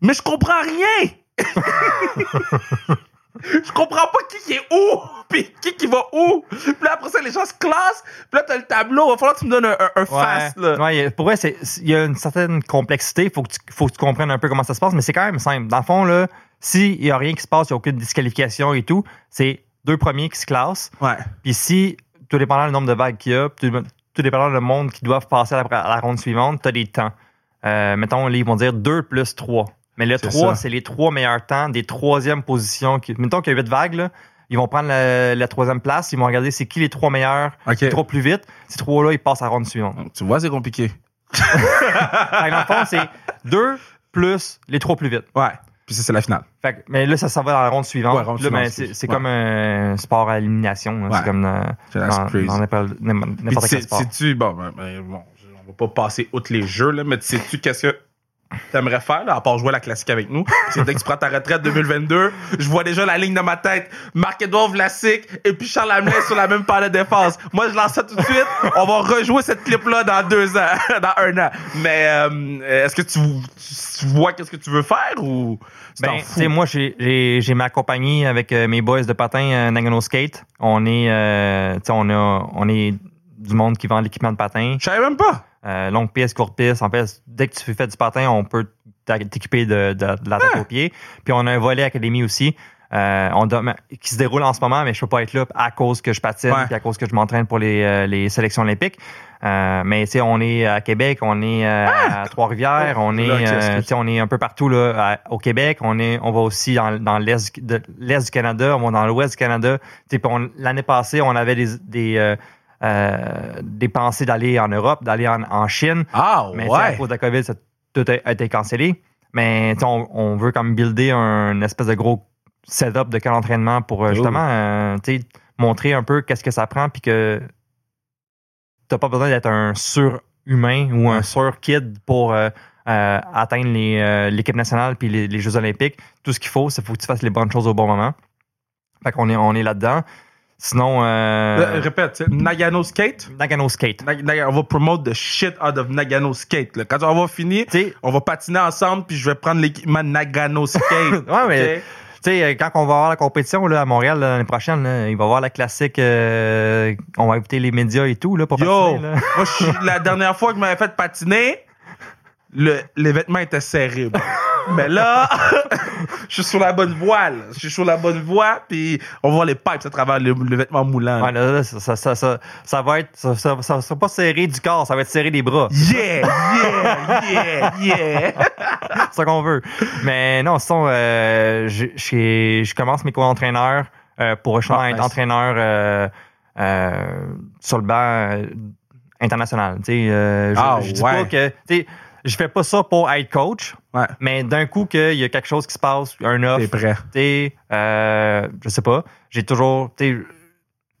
mais je comprends rien. Je comprends pas qui qui est où, puis qui qui va où. Puis là, après ça, les gens se classent. Puis là, t'as le tableau. Il va falloir que tu me donnes un, un, un fast, là. Ouais, pour vrai, il y a une certaine complexité. Il faut, que tu- faut que tu comprennes un peu comment ça se passe, mais c'est quand même simple. Dans le fond, là, s'il n'y a rien qui se passe, il n'y a aucune disqualification et tout, c'est deux premiers qui se classent. Ouais. Puis si, tout dépendant du nombre de vagues qu'il y a, tout, tout dépendant du monde qui doivent passer à la, à la ronde suivante, tu as des temps. Euh, mettons, ils vont dire 2 plus 3. Mais le C'est 3, ça. c'est les trois meilleurs temps des troisièmes positions. Qui, mettons qu'il y a 8 vagues, là, ils vont prendre la, la troisième place, ils vont regarder c'est qui les trois meilleurs, qui trop plus vite. Ces trois-là, ils passent à la ronde suivante. Donc, tu vois, c'est compliqué. Dans le fond, c'est 2 plus les trois plus vite. Ouais. Puis ça, c'est la finale. Fait que- mais là, ça, ça va dans la ronde suivante. Ouais, ronde Là, ben, suivante, c'est c'est ouais. comme un sport à élimination. Ouais. C'est comme dans, n'importe quel sport. sais-tu, bon, ben, ben, bon, on va pas passer outre les jeux, là, mais sais-tu qu'est-ce que t'aimerais faire, là, à part jouer à la classique avec nous? C'est dès que tu prends ta retraite 2022, je vois déjà la ligne dans ma tête. Marc-Edouard Vlasic et puis Charles Hamelin sur la même paire de défense. Moi, je lance ça tout de suite. On va rejouer cette clip-là dans deux ans, dans un an. Mais, euh, est-ce que tu, tu vois qu'est-ce que tu veux faire ou tu Ben, sais, moi, j'ai- ma compagnie avec euh, mes boys de patin euh, Nagano Skate. On est, euh, on a, on est du monde qui vend l'équipement de patin. Je savais même pas. Euh, longue piste, courte piste. En fait, dès que tu fais du patin, on peut t'équiper de, de, de la tête Ah! aux pieds. Puis on a un volet académie aussi. euh, on qui se déroule en ce moment, mais je peux pas être là à cause que je patine Ouais. puis à cause que je m'entraîne pour les, euh, les sélections olympiques. Euh, mais tu sais, on est à Québec, on est euh, à Trois-Rivières, Oh, on est, tu on est un peu partout là, à- au Québec. On est, on va aussi dans, dans l'est du Canada, on va dans l'ouest du Canada. Tu L'année passée, on avait des, des, euh, des pensées d'aller en Europe, d'aller en, en Chine. Ah, Mais tu sais, à ouais. cause de la COVID, ça a tout a été cancellé. Mais on, on veut comme builder un espèce de gros setup de camp d'entraînement pour euh, justement euh, montrer un peu qu'est-ce que ça prend puis que t'as pas besoin d'être un surhumain ou un Ouais. sur-kid pour euh, euh, atteindre euh, l'équipe nationale puis les, les Jeux olympiques. Tout ce qu'il faut, c'est faut que tu fasses les bonnes choses au bon moment. Fait qu'on est, on est là-dedans. Sinon, Euh, euh, répète, Nagano Skate? Nagano Skate. On va promote the shit out of Nagano Skate. là. Quand on va finir, Tu sais, on va patiner ensemble, puis je vais prendre l'équipement Nagano Skate. Ouais, mais tu sais, euh, quand on va avoir la compétition là, à Montréal l'année prochaine, là, il va y avoir la classique. euh, on va inviter les médias et tout là, pour Yo, patiner, là. moi, la dernière fois que je m'avais fait patiner, le, les vêtements étaient serrés. Mais là, je suis sur la bonne voie. là. Je suis sur la bonne voie, puis on va voir les pipes à travers le, le vêtement moulant. Ouais, là, là, ça, ça, ça, ça, ça va être. Ça, ça, ça sera pas serré du corps, ça va être serré des bras. Yeah, yeah, yeah, yeah. C'est ça qu'on veut. Mais non, sinon, euh, je, commence mes cours d'entraîneur euh, pour Ah, être nice. entraîneur euh, euh, sur le banc international. Tu sais, je, Ah, je dis ouais. pas que. Je fais pas ça pour être coach, Ouais, mais d'un coup qu'il y a quelque chose qui se passe, un t'es offre, prêt. tu sais, euh, je sais pas. J'ai toujours, sais,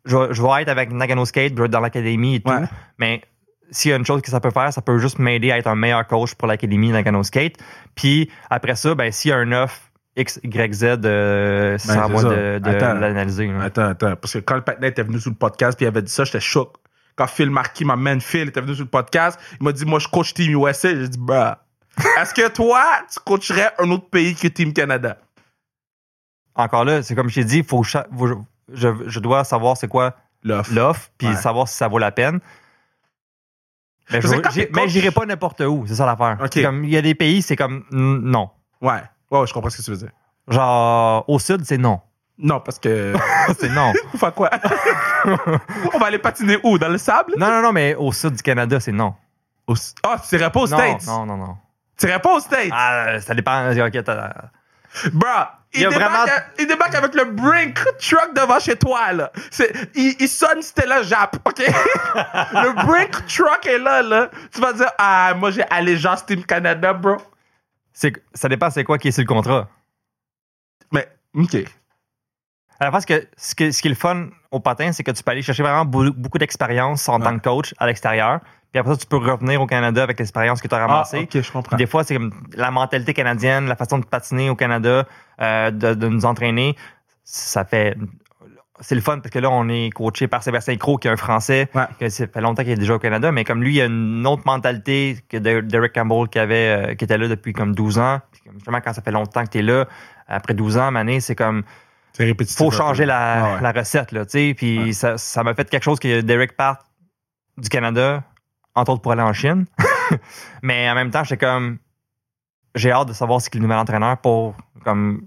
je, vais- je vais être avec Nagano Skate, je vais être dans l'académie et tout. Ouais. Mais s'il y a une chose que ça peut faire, ça peut juste m'aider à être un meilleur coach pour l'académie Nagano Skate. Puis après ça, ben s'il y a un offre X, Y, Z, euh, c'est Ben, à c'est moi ça. de, de Attends. l'analyser. là. Attends, attends. Parce que quand le patinet était venu sur le podcast puis il avait dit ça, j'étais choqué. Quand Phil Marquis, ma man Phil, était venu sur le podcast, il m'a dit, moi, je coach Team USA. J'ai dit, bah. Est-ce que toi, tu coacherais un autre pays que Team Canada? Encore là, c'est comme je t'ai dit, faut faut- je, je dois savoir c'est quoi L'offre. puis Ouais. savoir si ça vaut la peine. Mais, je j'irai pas n'importe où, c'est ça l'affaire. Il y a des pays, c'est comme mm, non. Ouais. Ouais, ouais, je comprends ce que tu veux dire. Genre, au sud, c'est non. Non, parce que. c'est non. Quoi? On va aller patiner où? Dans le sable? Non, non, non, mais au sud du Canada, c'est non. Au- Ah, tu pas aux non, States? non, non, non. Tu irais pas aux States? Ah, ça dépend. Ok, Bruh, il, débarque, vraiment- il débarque avec le Brink truck devant chez toi, là. Il, il sonne Stella Jap, OK? le Brink truck est là, là. Tu vas dire, ah, moi, j'ai allégeance Team Canada, bro. ça dépend c'est quoi qui est sur le contrat. Mais, OK. Alors, parce que ce, que ce qui est le fun au patin, c'est que tu peux aller chercher vraiment beaucoup d'expérience en Ouais. tant que coach à l'extérieur. Puis après ça, tu peux revenir au Canada avec l'expérience que tu as Ah, ramassée. OK, je comprends. Puis Des fois, c'est comme la mentalité canadienne, la façon de patiner au Canada, euh, de, de nous entraîner. Ça fait. C'est le fun parce que là, on est coaché par Sébastien Croc, qui est un Français, Ouais. que ça fait longtemps qu'il est déjà au Canada, mais comme lui, il a une autre mentalité que de- Derek Campbell qui, avait, euh, qui était là depuis comme 12 ans. Puis justement, quand ça fait longtemps que tu es là, après 12 ans, Mané, c'est comme. C'est répétitif. faut changer la, ouais. la recette, là, tu sais. Puis Ouais. ça, ça m'a fait quelque chose que Derek part du Canada, entre autres pour aller en Chine. Mais en même temps, j'étais comme, j'ai hâte de savoir ce qu'il est le nouvel entraîneur pour, comme,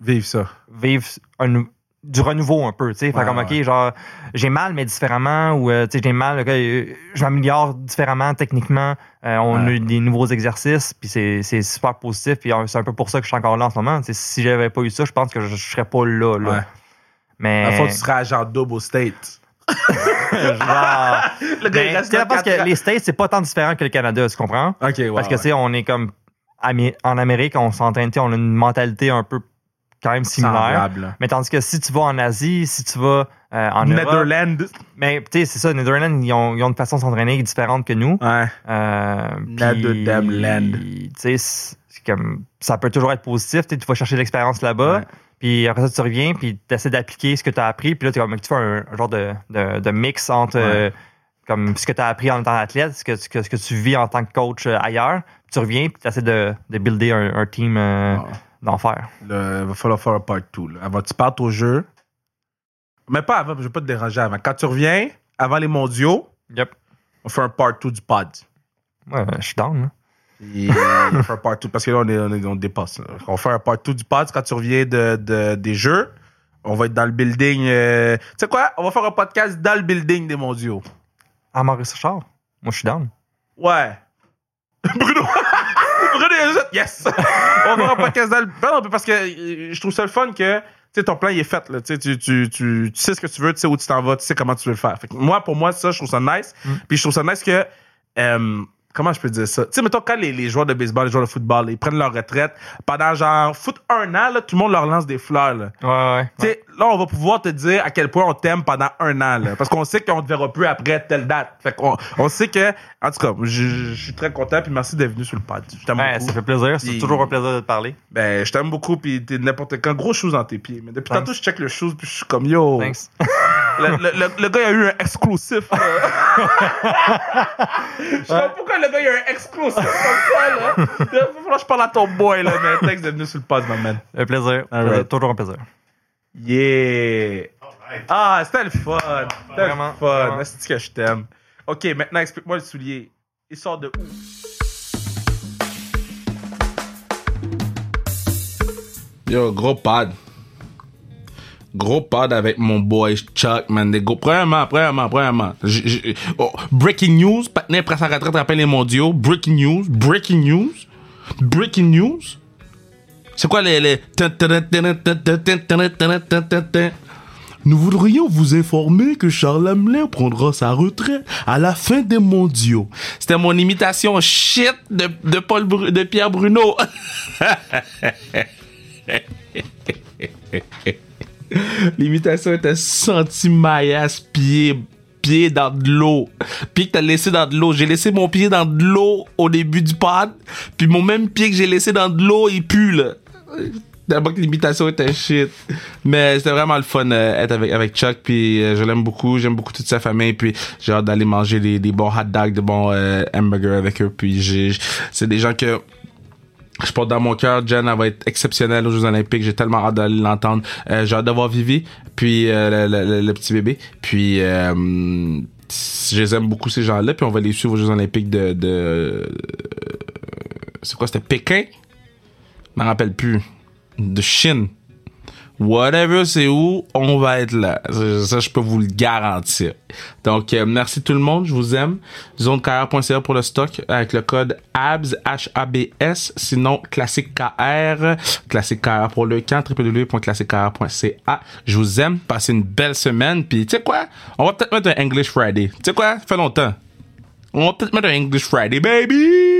Vive ça. vivre un nou- du renouveau un peu, tu sais. Ouais, comme, ouais. OK, genre, j'ai mal, mais différemment, ou, euh, tu sais, j'ai mal, ok, euh, je m'améliore différemment, techniquement. Euh, on Ouais. a eu des nouveaux exercices, puis c'est c'est super positif, puis c'est un peu pour ça que je suis encore là en ce moment. Tu sais, si j'avais pas eu ça, je pense que je, je serais pas là, là. Mais. À la fois, tu seras agent double au States. genre, Le gars, il ben, reste là parce que les States, c'est pas tant différent que le Canada, tu comprends? Parce que, tu sais, on est comme. En Amérique, on sais, on a une mentalité un peu quand même similaire. Mais tandis que si tu vas en Asie, si tu vas euh, en Europe, Netherlands. mais tu sais, c'est ça, Netherlands, ils ont, ils ont une façon de s'entraîner différente que nous. Ouais. Euh, Netherlands. Tu sais, comme ça peut toujours être positif. Tu vas chercher l'expérience là-bas. Ouais. Puis après ça, tu reviens, puis tu essaies d'appliquer ce que tu as appris. Puis là, tu fais un, un genre de, de, de mix entre euh, comme ce que tu as appris en tant qu'athlète, ce que, ce, que, ce que tu vis en tant que coach euh, ailleurs. Puis tu reviens, puis tu essaies de, de builder un, un team euh, D'enfer. Là, il va falloir faire un part 2. Là. Avant que tu partes au jeu. Mais pas avant, je vais pas te déranger avant. Quand tu reviens, avant les mondiaux, Yep. on fait un part 2 du pod. Ouais, je suis down. là. Et on fait un part 2 parce que là, on, est, on, est- on dépasse. là. On fait un part 2 du pod quand tu reviens de, de- des jeux. On va être dans le building. euh, Tu sais quoi? On va faire un podcast dans le building des mondiaux. Ah, Maurice Richard? Moi, je suis down. Ouais. Bruno. Bruno, il a juste, yes! On va un podcast dans le. Non, parce que euh, je trouve ça le fun que. Ton plan, il est fait, là. Tu, sais, tu, tu, tu, tu sais ce que tu veux, tu sais où tu t'en vas, tu sais comment tu veux le faire. Fait que moi, pour moi, ça, je trouve ça nice. Mm. Puis je trouve ça nice que. euh, comment je peux dire ça? Tu sais, mettons, quand les, les joueurs de baseball, les joueurs de football, là, ils prennent leur retraite, pendant genre, foot un an, là, tout le monde leur lance des fleurs, là. Ouais, ouais. Tu sais, là, on va pouvoir te dire à quel point on t'aime pendant un an, là. Parce qu'on sait qu'on te verra plus après telle date. Fait qu'on on sait que, en tout cas, je, suis très content, puis merci d'être venu sur le pod. Je t'aime Ouais, beaucoup. ça fait plaisir. C'est toujours un plaisir de te parler. Ben, je t'aime beaucoup, puis t'es n'importe quand. Gros shoes dans tes pieds. Mais depuis Thanks. tantôt, je check le shoes, puis je suis comme, yo. Thanks. Le, le- le- le gars, il a eu un exclusif. je sais pas pourquoi le gars, il a un exclusif comme ça, là. Il va falloir que je parle à ton boy, là. Mais thanks d'être venu sur le pod, my man. Un plaisir. Right. Toujours un plaisir. Yeah! Ah, c'était le fun! C'était le fun! vraiment. C'est que je t'aime? Ok, maintenant explique-moi le soulier. Il sort de où? Yo, gros pad. Gros pad avec mon boy Chuck, man. Des gros... Premièrement, premièrement, premièrement. Oh, breaking news. Patinet prend sa retraite après les mondiaux. Breaking news. Breaking news. Breaking news. C'est quoi les... les... Nous voudrions vous informer que Charles Hamelin prendra sa retraite à la fin des mondiaux. C'était mon imitation shit de, de Paul de Pierre Bruno. L'imitation était senti maillasse, pied, pied dans de l'eau. Pied que t'as laissé dans de l'eau. J'ai laissé mon pied dans de l'eau au début du pod. Puis mon même pied que j'ai laissé dans de l'eau, il pue, là. D'abord que l'imitation était shit. Mais c'était vraiment le fun euh, être avec, avec Chuck. Puis euh, je l'aime beaucoup. J'aime beaucoup toute sa famille. Puis j'ai hâte d'aller manger des, bons hot dogs, des bons euh, hamburgers avec eux. Puis c'est des gens que je porte dans mon cœur, Jen, elle va être exceptionnelle aux Jeux Olympiques. J'ai tellement hâte d'aller l'entendre. Euh, j'ai hâte de voir Vivi, puis euh, le, le- le petit bébé. Puis euh, je les aime beaucoup ces gens-là. Puis on va les suivre aux Jeux Olympiques de, de c'est quoi C'était Pékin? Je m'en rappelle plus. De Chine. Whatever c'est où, on va être là. Ça, je peux vous le garantir. Donc, euh, merci tout le monde. Je vous aime. Zonecarrière.ca pour le stock avec le code ABS, H-A-B-S. Sinon, classique KR, KR pour le camp, www.classiquekr.ca. Je vous aime. Passez une belle semaine. Puis, tu sais quoi? On va peut-être mettre un English Friday. Tu sais quoi? Fait longtemps. On va peut-être mettre un English Friday, baby!